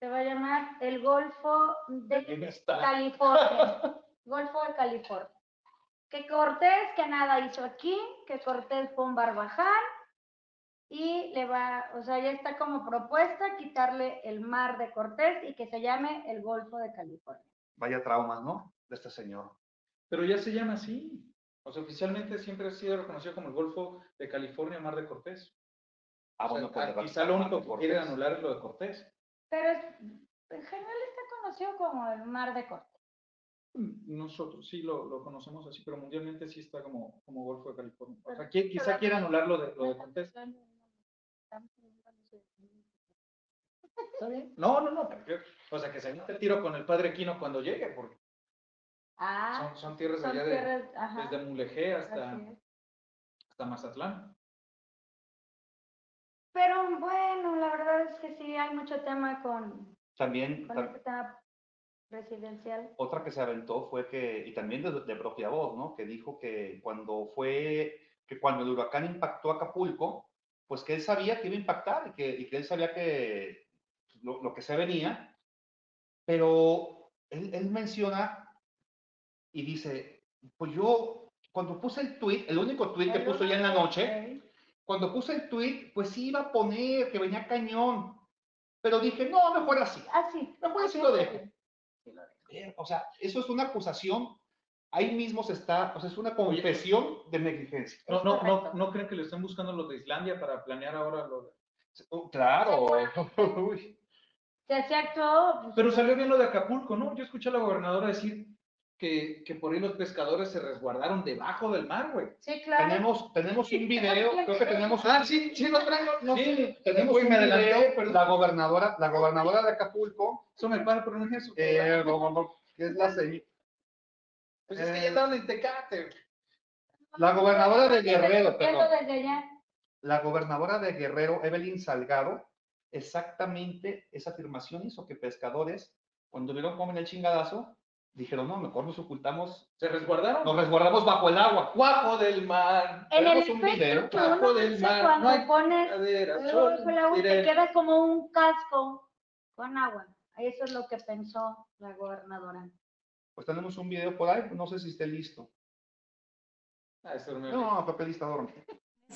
Se va a llamar el Golfo de. California. [laughs] Golfo de California. Que Cortés, que nada hizo aquí, que Cortés fue un barbaján y le va, o sea, ya está como propuesta quitarle el mar de Cortés y que se llame el Golfo de California. Vaya traumas, ¿no? De este señor. Pero ya se llama así. O sea, oficialmente siempre ha sido reconocido como el Golfo de California, Mar de Cortés. Ah, O sea, bueno, pues. ah, de quizá lo único que quieren anular es lo de Cortés. Pero es, en general está conocido como el mar de Cortés. Nosotros sí lo, lo conocemos así, pero mundialmente sí está como, como Golfo de California. O sea, Pero- quizá pero- quiera anular lo de, lo de Cortés. ¿Está bien? No, no, no. porque- o sea, que se mete tiro con el padre Quino cuando llegue, porque Ah, son, son tierras son allá de, ajá, desde Mulegé hasta, hasta Mazatlán. Pero bueno, la verdad es que sí hay mucho tema con, También, con este tema presidencial. otra que se aventó fue que, y también de, de propia voz, ¿no? Que dijo que cuando fue, que cuando el huracán impactó Acapulco, pues que él sabía que iba a impactar y que, y que él sabía que lo, lo que se venía, pero él, él menciona y dice, pues yo, cuando puse el tweet, el único tweet que puso ya en la noche, cuando puse el tweet, pues sí iba a poner que venía cañón, pero dije, no, mejor así. Ah, sí. Mejor así así lo dejo. O sea, eso es una acusación, ahí mismo se está, o sea, es una confesión de negligencia. No, no, no, no creen que le estén buscando los de Islandia para planear ahora lo de... Oh, Claro. [laughs] Uy. Se hacía pues, Pero salió bien lo de Acapulco, ¿no? Yo escuché a la gobernadora decir que, que por ahí los pescadores se resguardaron debajo del mar, güey. Sí, claro. Tenemos, tenemos un video, creo que tenemos, Ah, sí, sí, lo traigo. No, sí, tenemos Uy, un me video, adelanté, perdón. la gobernadora, la gobernadora de Acapulco, Eso me para, pero no es eso. eh, no, no, no, que es la, se- Pues es que ya eh, estaban en Tecate. la gobernadora de Guerrero, perdón. la gobernadora de Guerrero, Evelyn Salgado, exactamente esa afirmación hizo que pescadores, cuando vieron cómo en el chingadazo, dijeron, no, mejor nos ocultamos, Se resguardaron. nos resguardamos bajo el agua. Guapo del mar. En el un video, efecto, bajo uno del mar, cuando no hay pones Cadera, luego sol, bajo el agua, te queda como un casco con agua. Eso es lo que pensó la gobernadora. Pues tenemos un video por ahí, no sé si esté listo. Ah, eso No, Pepe Lista dorme.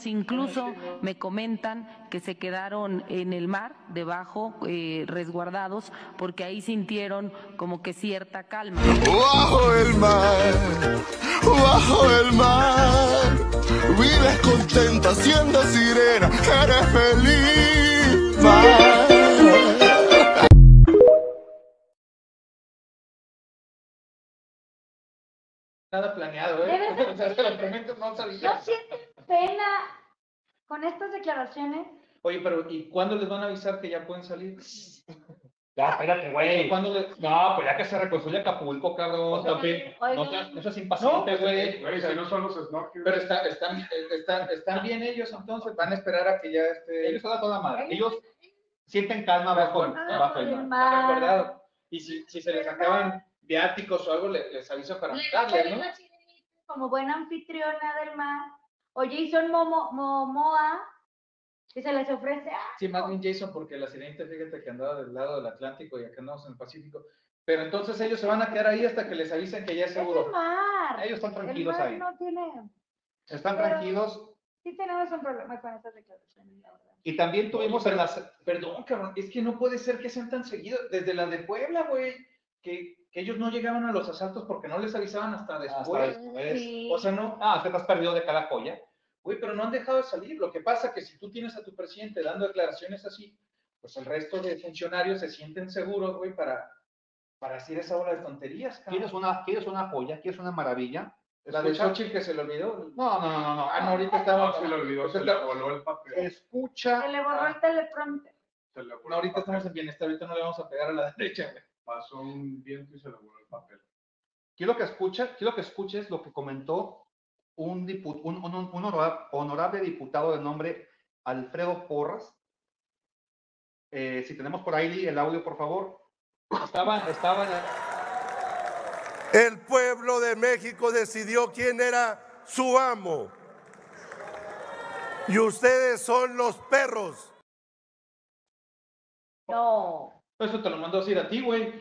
Incluso me comentan que se quedaron en el mar, debajo, eh, resguardados, porque ahí sintieron como que cierta calma. Bajo el mar, bajo el mar, vives contenta siendo sirena, eres feliz. Mar. Nada planeado, ¿eh? Debe ser- [laughs] O sea, te lo prometo, no sabía. ¿No sienten pena con estas declaraciones? Oye, pero ¿y cuándo les van a avisar que ya pueden salir? Ya, espérate, güey. ¿Cuándo le- No, pues ya que se reconstruye Acapulco, cabrón. También. No seas, no seas impaciente, No, güey. Güey, si no son los snorkels. Pero está, están, están, están bien ellos, entonces van a esperar a que ya esté Ellos son a toda madre. Ellos sienten calma bajo, bajo el mar. mar. recordado. Y si, si se les acaban viáticos o algo, le- les aviso para darles, ¿no? Como buena anfitriona del mar. O Jason Momo, Momoa Si se les ofrece, ah, Sí, más bien Jason, porque la sirenita, fíjate que andaba del lado del Atlántico y acá andamos en el Pacífico. Pero entonces ellos se van a quedar ahí hasta que les avisen que ya es es el seguro. mar. Ellos están El tranquilos mar ahí. no tiene, Están Pero- tranquilos. sí tenemos un problema con estas declaraciones, la verdad. Y también tuvimos en las... Perdón, cabrón, es que no puede ser que sean tan seguidos. Desde la de Puebla, güey, que, que ellos no llegaban a los asaltos porque no les avisaban hasta hasta después. Sí. O sea, no, Ah, es te has perdido de cada joya. Güey, pero no han dejado de salir. Lo que pasa que si tú tienes a tu presidente dando declaraciones así, pues el resto de funcionarios se sienten seguros, güey, para, para decir esa ola de tonterías, cabrón. ¿Quieres una, ¿Quieres una joya? ¿Quieres una maravilla? La de Xochitl que se le olvidó. No, no, no, no. no. Ah, no, ahorita No, estamos... se le olvidó, se le voló el papel. Escucha. Se le borró el teleprompter. Se le voló No, ahorita estamos en bienestar, ahorita no le vamos a pegar a la [laughs] derecha, güey. Pasó un viento y se le voló el papel. Quiero que, escucha, quiero que escuches lo que comentó un, dipu- un, un- un honora- honorable diputado de nombre Alfredo Porras. Eh, si tenemos por ahí el audio, por favor. Estaba, estaba... El pueblo de México decidió quién era su amo. Y ustedes son los perros. No, Eso te lo mandó a decir a ti, güey.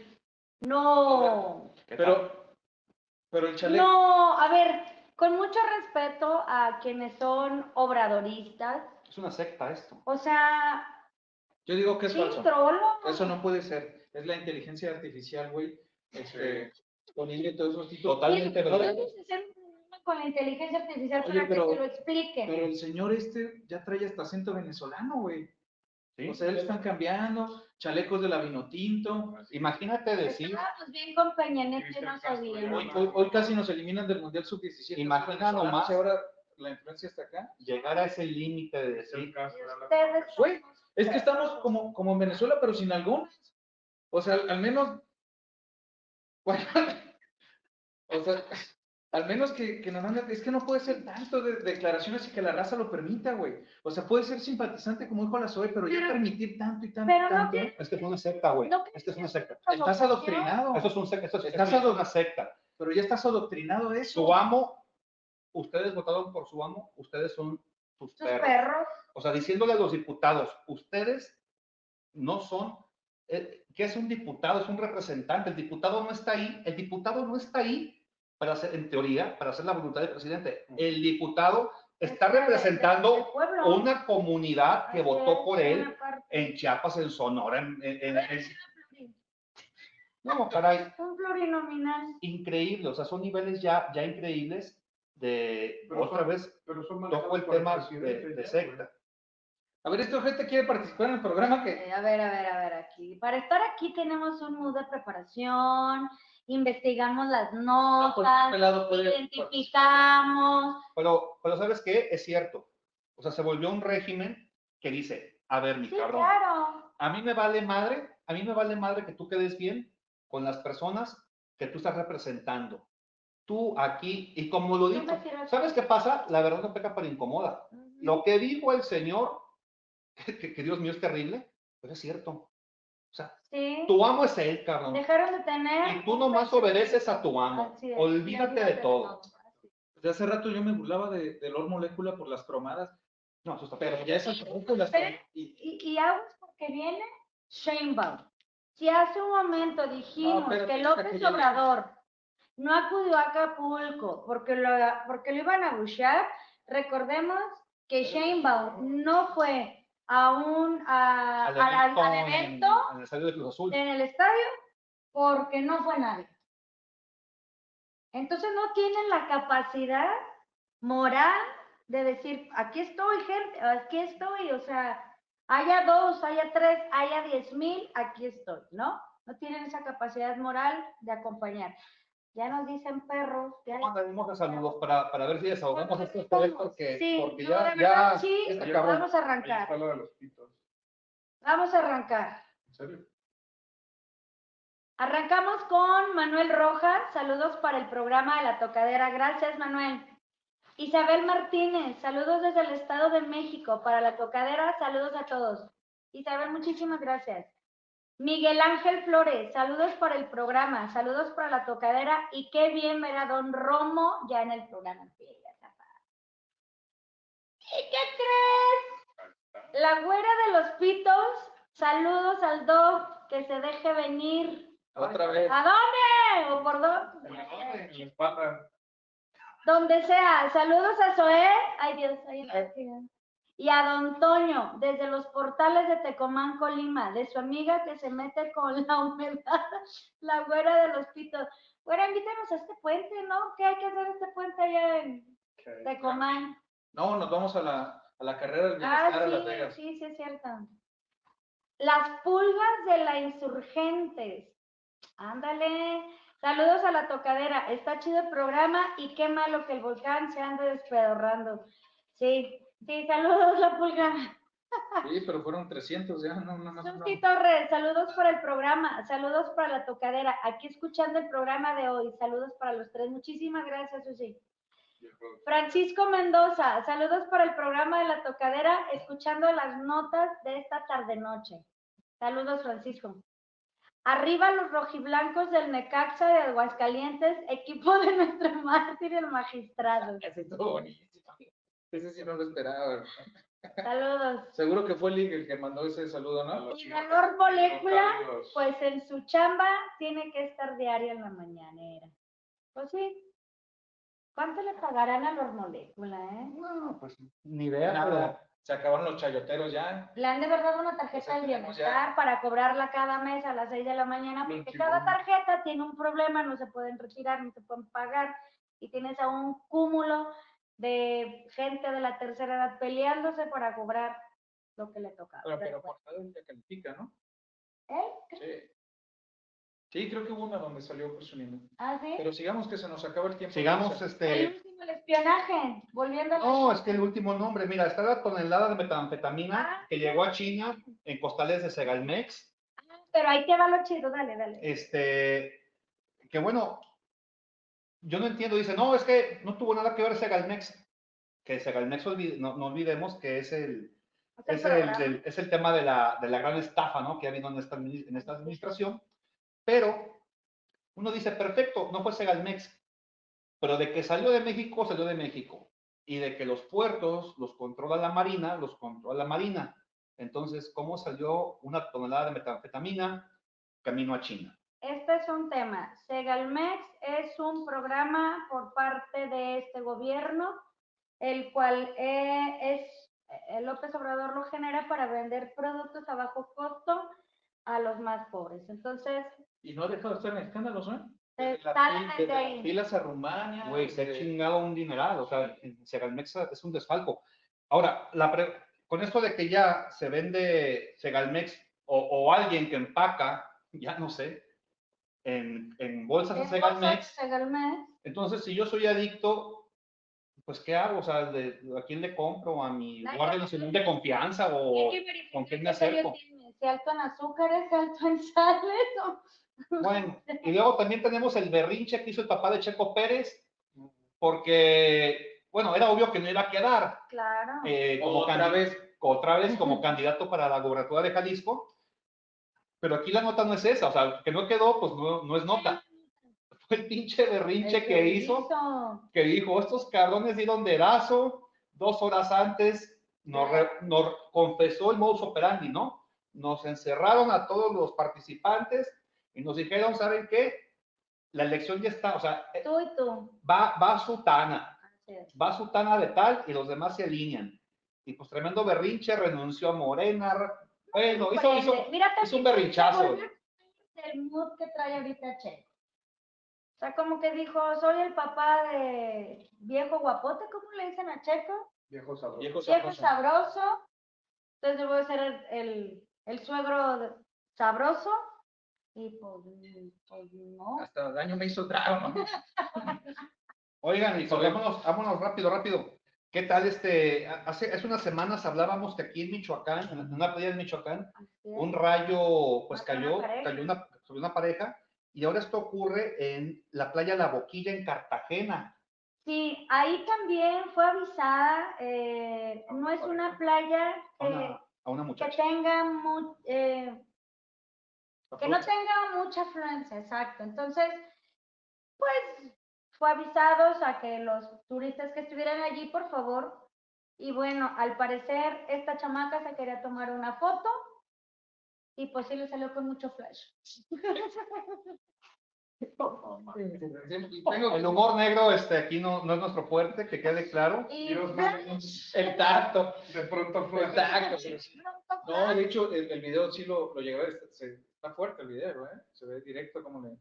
no. Pero, pero el chaleco... No, a ver, con mucho respeto a quienes son obradoristas, Es una secta esto. o sea, Yo digo que es sí, falso. trolo. Eso no puede ser. Es la inteligencia artificial, güey. Este, poniendo todos esos títulos. Totalmente verdad. con la inteligencia artificial Oye, para pero- que te lo explique. Pero el señor este ya trae hasta acento venezolano, güey. ¿Sí? O sea, él están cambiando, chalecos de la Vinotinto. Imagínate decir, Estábamos bien con Peña Nieto y no sabíamos. Hoy, hoy- hoy casi nos eliminan del Mundial Sub-17. Imagina nomás. ahora la influencia está acá. llegar a ese límite de decir, Güey, Es que estamos como, como en Venezuela, pero sin algunos. O sea, al, al menos. Bueno, [laughs] o sea, al menos que, que nos manden. Es que no puede ser tanto de declaraciones y que la raza lo permita, güey. O sea, puede ser simpatizante, como dijo la SOE, pero ya permitir tanto y tanto. pero y no tanto, tiene- es que es una secta, güey. No, Es que es una secta. Estás adoctrinado. Eso es un secta. Es, Estás es una secta. Pero ya estás adoctrinado a eso. Su amo, ustedes votaron por su amo, ustedes son sus sus perros. perros. O sea, diciéndole a los diputados, ustedes no son, eh, ¿qué es un diputado? Es un representante. El diputado no está ahí. El diputado no está ahí para hacer, en teoría, para hacer la voluntad del presidente. El diputado está representando una comunidad que votó por él en Chiapas, en Sonora, en... en- en- en- No, caray, Un plurinominal. increíble. O sea, son niveles ya, ya increíbles de, Pero otra son- vez, Pero son toco el tema de, de ya, secta. A ver, este gente quiere participar en el programa que. Eh, A ver, a ver, a ver, aquí. Para estar aquí tenemos un mood de preparación, investigamos las pues, notas, pelado puede identificamos. Pero, pero ¿sabes qué? Es cierto. O sea, se volvió un régimen que dice, a ver, mi Sí, cabrón, claro. a mí me vale madre, a mí me vale madre que tú quedes bien con las personas que tú estás representando. Tú aquí, y como lo eso. ¿sabes qué pasa? La verdad no peca para incomoda. Lo que dijo el Señor, [laughs] que, que Dios mío es terrible, pero es cierto. O sea, Sí. tu amo es él, cabrón. Dejaron de tener. Y tú nomás obedeces a tu amo. Así es, Olvídate de todo. De hace rato yo me burlaba de, de Lord Molécula por las cromadas, No, eso está pero ya esas las Pero- y, Y, y aguas porque viene Sheinbaum. Si hace un momento dijimos espérate, que López que Obrador no acudió a Acapulco porque lo, porque lo iban a buchar, recordemos que Sheinbaum no fue a un a- Al al- al- evento en- el estadio de Cruz Azul. en el estadio porque no fue nadie. Entonces no tienen la capacidad moral de decir, aquí estoy, gente, aquí estoy, o sea, haya dos, haya tres, haya diez mil, aquí estoy, ¿no? No tienen esa capacidad moral de acompañar. Ya nos dicen perros, ya Mandaremos los saludos para, para ver si desahogamos estrés vamos. porque, Sí, porque no, ya, de verdad, ya sí, vamos a Ahí arrancar, está lo de los pitos. vamos a arrancar. ¿En serio? Arrancamos con Manuel Rojas. Saludos para el programa de la tocadera. Gracias, Manuel. Isabel Martínez, saludos desde el Estado de México para la tocadera. Saludos a todos. Isabel, muchísimas gracias. Miguel Ángel Flores, saludos para el programa, saludos para la tocadera y qué bien ver a Don Romo ya en el programa. ¿Y qué crees? La güera de los pitos, saludos al Doc, que se deje venir. Otra vez. ¿A dónde? ¿O por dónde? Donde sea. Saludos a Zoé. Ay, Dios. ay, Dios. Y a Don Toño, desde los portales de Tecomán, Colima, de su amiga que se mete con la humedad, [laughs] la güera de los pitos. Güera, invítanos a este puente, ¿no? ¿Qué hay que hacer este puente allá en Tecomán? No, nos vamos a la, a la carrera del Ah, bienestar a Las sí, Vegas. sí, sí, es cierto. Las pulgas de la insurgentes. Ándale. Saludos a la tocadera. Está chido el programa y qué malo que el volcán se ande despedorrando. Sí, sí, saludos la pulga. Sí, pero fueron 300 ya, no, no, no. Susi Torres, saludos para el programa, saludos para la tocadera. Aquí escuchando el programa de hoy. Saludos para los tres. Muchísimas gracias, Susi. Francisco Mendoza, saludos para el programa de la tocadera, escuchando las notas de esta tarde-noche. Saludos, Francisco. Arriba los rojiblancos del Necaxa de Aguascalientes, equipo de nuestro [laughs] mártir el magistrado. Estuvo buenísimo. Ese sí no lo esperaba. Saludos. [laughs] Seguro que fue Lig el que mandó ese saludo, ¿no? Y Valor Molécula, pues en su chamba tiene que estar diario en la mañanera. Pues sí. ¿Cuánto le pagarán a los Molécula, eh? No, pues ni idea, Nada. Se acabaron los chayoteros ya. Le han de verdad una tarjeta Pues del ya. bienestar para cobrarla cada mes a las 6 de la mañana, porque cada tarjeta tiene un problema, no se pueden retirar, no se pueden pagar, y tienes a un cúmulo de gente de la tercera edad peleándose para cobrar lo que le toca. Pero, pero por cada día califica, ¿no? ¿Eh? Sí. Sí, creo que hubo una donde salió presumiendo. ¿Ah, sí? Pero sigamos que se nos acaba el tiempo. Sigamos, Dulce. El este. último, el espionaje, volviendo a No, es que el último nombre, mira, está la tonelada de metanfetamina Ah. que llegó a China en costales de Segalmex. Pero ahí te va lo chido, dale, dale. Este, que bueno, yo no entiendo, dice, no, es que no tuvo nada que ver Segalmex. Que Segalmex, olvide- no, no olvidemos que es el, Es el es el, es tema de la, de la gran estafa, ¿no? Que ha habido en esta, en esta administración. Pero uno dice, perfecto, no fue Segalmex, pero de que salió de México, salió de México. Y de que los puertos los controla la Marina, los controla la Marina. Entonces, ¿cómo salió una tonelada de metanfetamina camino a China? Este es un tema. Segalmex es un programa por parte de este gobierno, el cual eh, es eh, López Obrador lo genera para vender productos a bajo costo a los más pobres. Entonces, Y no ha dejado de estar en escándalos, ¿eh? las ahí. filas a Rumania. Güey, se ha desde- chingado un dineral, o sea, Segalmex es un desfalco. Ahora, la pre- con esto de que ya se vende Segalmex o, o alguien que empaca, ya no sé, en, en bolsas de Es Segalmex, Segalmex. entonces si yo soy adicto, pues ¿qué hago? O sea, de- ¿a quién le compro? ¿A mi guardia nacional de confianza? O, ¿con quién me acerco? Si alto en azúcares, si alto en [laughs] sales. o- Bueno, y luego también tenemos el berrinche que hizo el papá de Checo Pérez, porque, bueno, era obvio que no iba a quedar Claro. eh, como Otra vez. otra vez como candidato para la gobernatura de Jalisco. Pero aquí la nota no es esa, o sea, que no quedó, pues no, no es nota. [laughs] Fue el pinche berrinche El que hizo, que dijo, estos cabrones dieron dedazo, dos horas antes nos, re- nos confesó el modus operandi, ¿no? Nos encerraron a todos los participantes y nos dijeron, ¿saben qué? La elección ya está, o sea, eh, Tú y tú. va, va Sutana, va Sutana de tal y los demás se alinean. Y pues tremendo berrinche, renunció a Morena, re- bueno, hizo, hizo, hizo un berrinchazo. El mood que trae ahorita Checo. O sea, como que dijo, soy el papá de viejo guapote, ¿cómo le dicen a Checo? Viejo sabroso. Viejo Viejo sabroso. sabroso. Entonces yo voy a ser el, el, el suegro sabroso. Y pues, pues no. Hasta daño me hizo Drago, ¿no? [laughs] Oigan, y pues, Oigan. vámonos, vámonos rápido, rápido. ¿Qué tal este? Hace, hace unas semanas hablábamos que aquí en Michoacán, en una playa de Michoacán, un rayo pues una cayó, cayó una, sobre una pareja, y ahora esto ocurre en la playa La Boquilla en Cartagena. Sí, ahí también fue avisada. eh, no es una playa A que, una, a una que muchacha. tenga mu- eh, que no tenga mucha afluencia, exacto. Entonces, pues fue avisados a que los turistas que estuvieran allí, por favor, Y bueno, al parecer esta chamaca se quería tomar una foto y pues sí le salió con mucho flash. Tengo El humor negro este, aquí no, no es nuestro fuerte, que quede claro. Y Dios el tacto. de pronto fue. El tacto. No, de hecho, el, el video sí lo, lo llegué a ver. Está, se- está fuerte el video, ¿eh? Se ve directo cómo le,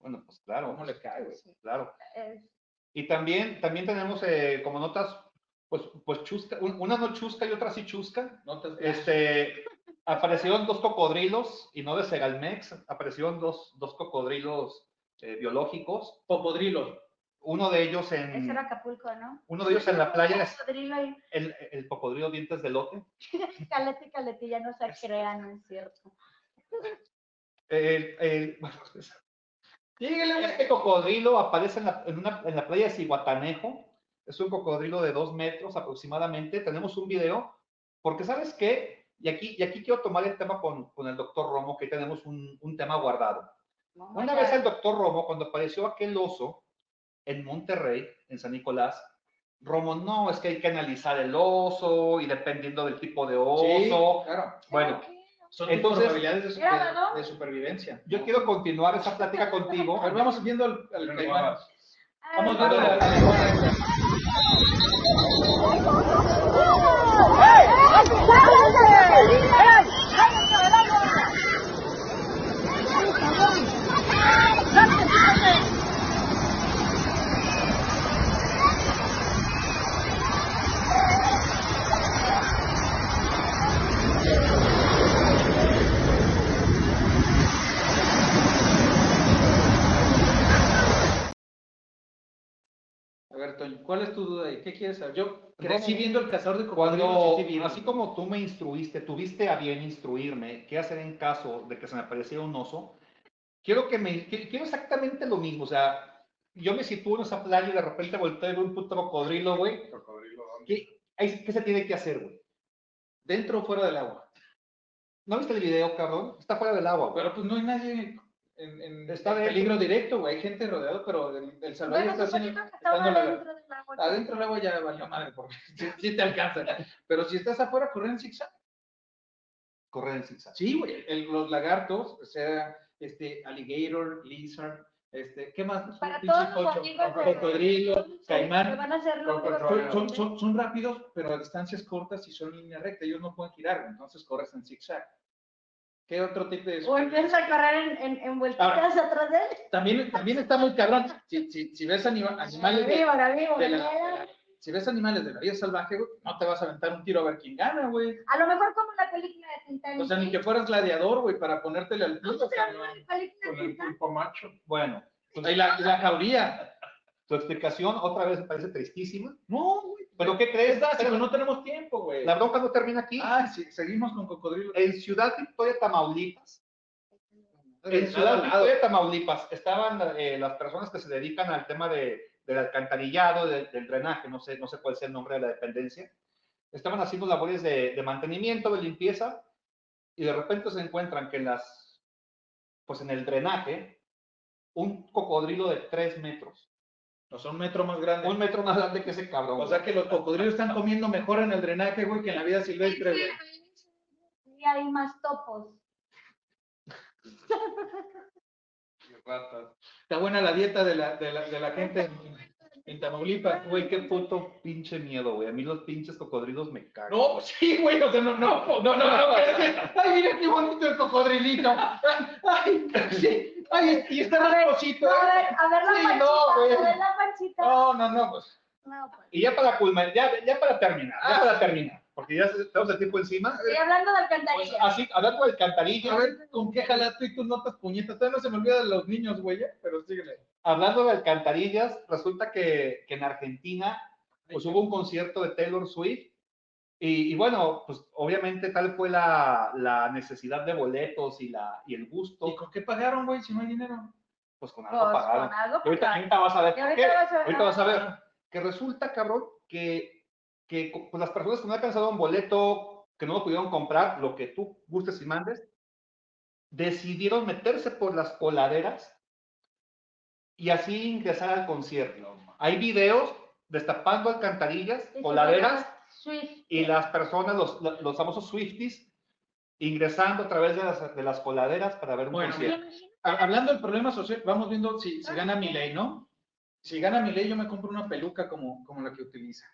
Bueno, pues claro, cómo le cae, güey. claro. es- Y también, también tenemos eh, como notas, pues, pues chusca, un- una no chusca y otra sí chusca. Notas Este, aparecieron dos cocodrilos, y no de Segalmex, aparecieron dos, dos cocodrilos eh, biológicos. Popodrilo. Uno de ellos ese en, era Acapulco, ¿no? uno de ellos en la playa Cocodrilo y el, el cocodrilo dientes de lote. [laughs] caleta y caletilla no se crean, no es cierto. El- el- bueno, [laughs] pues, Este cocodrilo aparece en la, en una- en la playa de Cihuatanejo. Es un cocodrilo de dos metros aproximadamente. Tenemos un video, porque ¿sabes qué? Y aquí, y aquí quiero tomar el tema con, con el doctor Romo, que tenemos un, un tema guardado. Una vez el doctor Romo, cuando apareció aquel oso en Monterrey, en San Nicolás, Romo, no, es que hay que analizar el oso y dependiendo del tipo de oso. Sí, claro. Bueno, Son Entonces- probabilidades de, supervivencia. yo quiero continuar esa plática contigo. A ver, vamos viendo Pero caimán. no, Vamos Ah, viendo la. ¿Cuál es tu duda ahí? ¿Qué quieres saber? Yo crecí viendo el cazador de cocodrilos Cuando, y así como tú me instruiste, tuviste a bien instruirme qué hacer en caso de que se me apareciera un oso, quiero que me, qui- quiero exactamente lo mismo, o sea, yo me sitúo en esa playa y de repente volteo y veo un puto cocodrilo, güey. ¿qué, ahí- ¿qué se tiene que hacer, güey? ¿Dentro o fuera del agua? ¿No viste el video, cabrón? Está fuera del agua, güey. Pero pues no hay nadie en, en Está en dentro. peligro directo, güey. Hay gente rodeado, pero el, el salvaje Bueno, está haciendo, agua. Adentro del agua ya valió madre, porque [laughs] sí, sí te alcanza. Pero si estás afuera, correr en zigzag. Correr en zigzag. Sí, güey. el- los lagartos, o sea, este, alligator, lizard, este, ¿qué más? Para Pinche todos los amigos de- cocodrilo, caimán. van a Son, son, son, son rápidos, pero a distancias cortas y son línea recta. Ellos no pueden girar, entonces corres en zigzag. ¿Qué otro tipo de O empiezas a correr en, en, en vueltitas Ahora, atrás de él. También, también está muy cabrón. Si, si, si ves anima- animales de, Arriba, arriba, de la- arriba. de la- si ves animales de la vida salvaje, güey, no te vas a aventar un tiro a ver quién gana, güey. A lo mejor como la película de Titanic. O sea, ni que fueras gladiador, güey, para ponértele al tiro. ¿Cómo o se sea, llama no. la película Con el pulpo macho. Bueno, Ahí la, la jauría. tu explicación otra vez me parece tristísima. No, güey. ¿Pero qué crees? Es básico, no tenemos tiempo, güey. La bronca no termina aquí. Ah, sí, seguimos con cocodrilo. En Ciudad Victoria, Tamaulipas, En Ciudad. Victoria, Tamaulipas, estaban eh, las personas que se dedican al tema de, del alcantarillado, de- del drenaje, no sé, no sé cuál sea el nombre de la dependencia. Estaban haciendo labores de, de mantenimiento, de limpieza, y de repente se encuentran que en las, pues en el drenaje, un cocodrilo de tres metros, O sea, un metro más grande. un metro más grande que ese cabrón. O sea que los cocodrilos están comiendo mejor en el drenaje, güey, que en la vida silvestre, güey. Y hay más topos. Y ratas. Está buena la dieta de la, de la, de la gente en, en Tamaulipas. Güey, qué puto pinche miedo, güey. A mí los pinches cocodrilos me cagan. No, pues [laughs] sí, güey, o sea, no, no, no, no, no, Ay, mira qué bonito el cocodrilito. Ay, sí, ay, y está rasposito. A ver, a ver la Sí, panchita, no, a ver la panchita. No, no, no, pues. No, pues. Y ya para culminar, ya, ya para terminar, ya Ah. para terminar, porque ya tenemos el tiempo encima. Estoy hablando de Pues alcantarilla. así, hablando del cantarillo, A ver, ¿con qué jalato y tus notas puñetas? Todavía no se me olvida de los niños, güey, ¿eh? pero síguele. Hablando de alcantarillas, resulta que, que en Argentina pues hubo un concierto de Taylor Swift y, y bueno, pues obviamente tal fue la, la necesidad de boletos y, la, y el gusto, ¿Y con qué pagaron, güey, si no hay dinero? pues con Pues, algo pagaron. con algo Y ahorita, ahorita vas a ver ahorita qué. vas a ver. Ahorita vas a ver que resulta, cabrón, que, que pues, las personas que no alcanzaron un boleto, que no lo pudieron comprar, lo que tú gustes y mandes, decidieron meterse por las coladeras y así ingresar al concierto. Hay videos destapando alcantarillas, Y coladeras, Swift. y las personas, los, los famosos Swifties, ingresando a través de las, de las coladeras para ver un Bueno, concierto. Ha- Hablando del problema social, vamos viendo si, si gana mi ley, ¿no? Si gana mi ley, yo me compro una peluca como, como la que utiliza.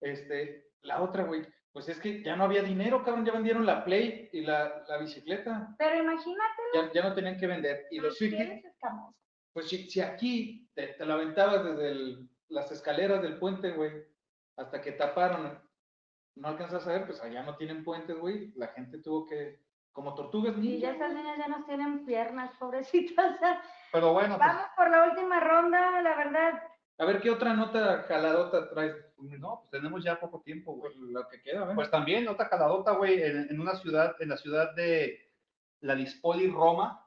Este, la otra, güey, pues es que ya no había dinero, cabrón, ya vendieron la Play y la, la bicicleta. Pero imagínate, Ya, ya no tenían que vender. Y los Swifties. Pues si, si aquí te, te la aventabas desde el- las escaleras del puente, güey, hasta que taparon, no alcanzas a ver, pues allá no tienen puentes, güey. La gente tuvo que, como tortugas Y ya esas niñas ya no tienen piernas, [laughs] pobrecitas. Pero bueno, pues, Vamos por la última ronda, la verdad. A ver, ¿qué otra nota jaladota traes? no, pues tenemos ya poco tiempo, güey. Pues lo que queda. Pues también otra caladota, güey, en, en una ciudad, en la ciudad de la Dispoli, Roma,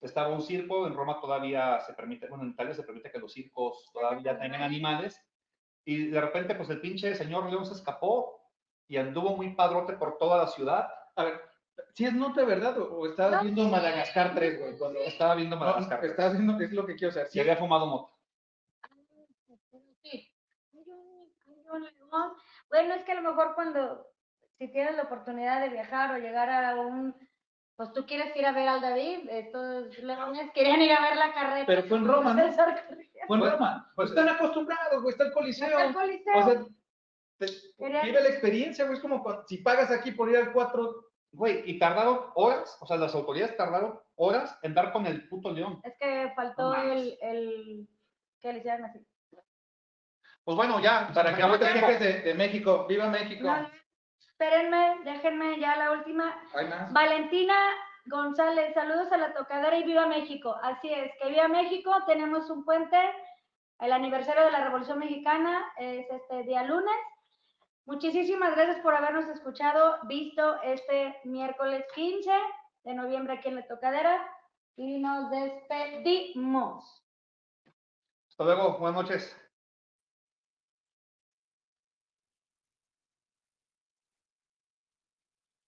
estaba un circo, en Roma todavía se permite, bueno, en Italia se permite que los circos todavía tengan animales, y de repente, pues el pinche señor León se escapó y anduvo muy padrote por toda la ciudad, A ver, si es nota, ¿verdad? O, o estabas No. viendo Madagascar 3, güey. Cuando estaba viendo no, Madagascar, estabas viendo, es lo que quiero saber. y Sí, había fumado moto. Sí. Bueno, es que a lo mejor cuando, si tienes la oportunidad de viajar o llegar a un, pues tú quieres ir a ver al David, estos leones querían ir a ver la carreta. Pero fue en [laughs] Roma, ¿no? Fue en Pues- Roma. pues- Están acostumbrados, güey, está el coliseo. Hasta el Coliseo. O sea, te- vive la experiencia, güey. Es como cuando- si pagas aquí por ir al 4. Güey, y tardaron horas, o sea, las autoridades tardaron horas en dar con el puto león. es que faltó No el, el, que le hicieran así. Pues bueno, ya, Para que acabó no te quejes de, de México. ¡Viva México! No, espérenme, déjenme ya la última. Hay más. Valentina González, saludos a la tocadera y viva México. Así es, que viva México, tenemos un puente, el aniversario de la Revolución Mexicana es este día lunes. Muchísimas gracias por habernos escuchado, visto este miércoles 15 de noviembre aquí en la tocadera y nos despedimos. Hasta luego, buenas noches.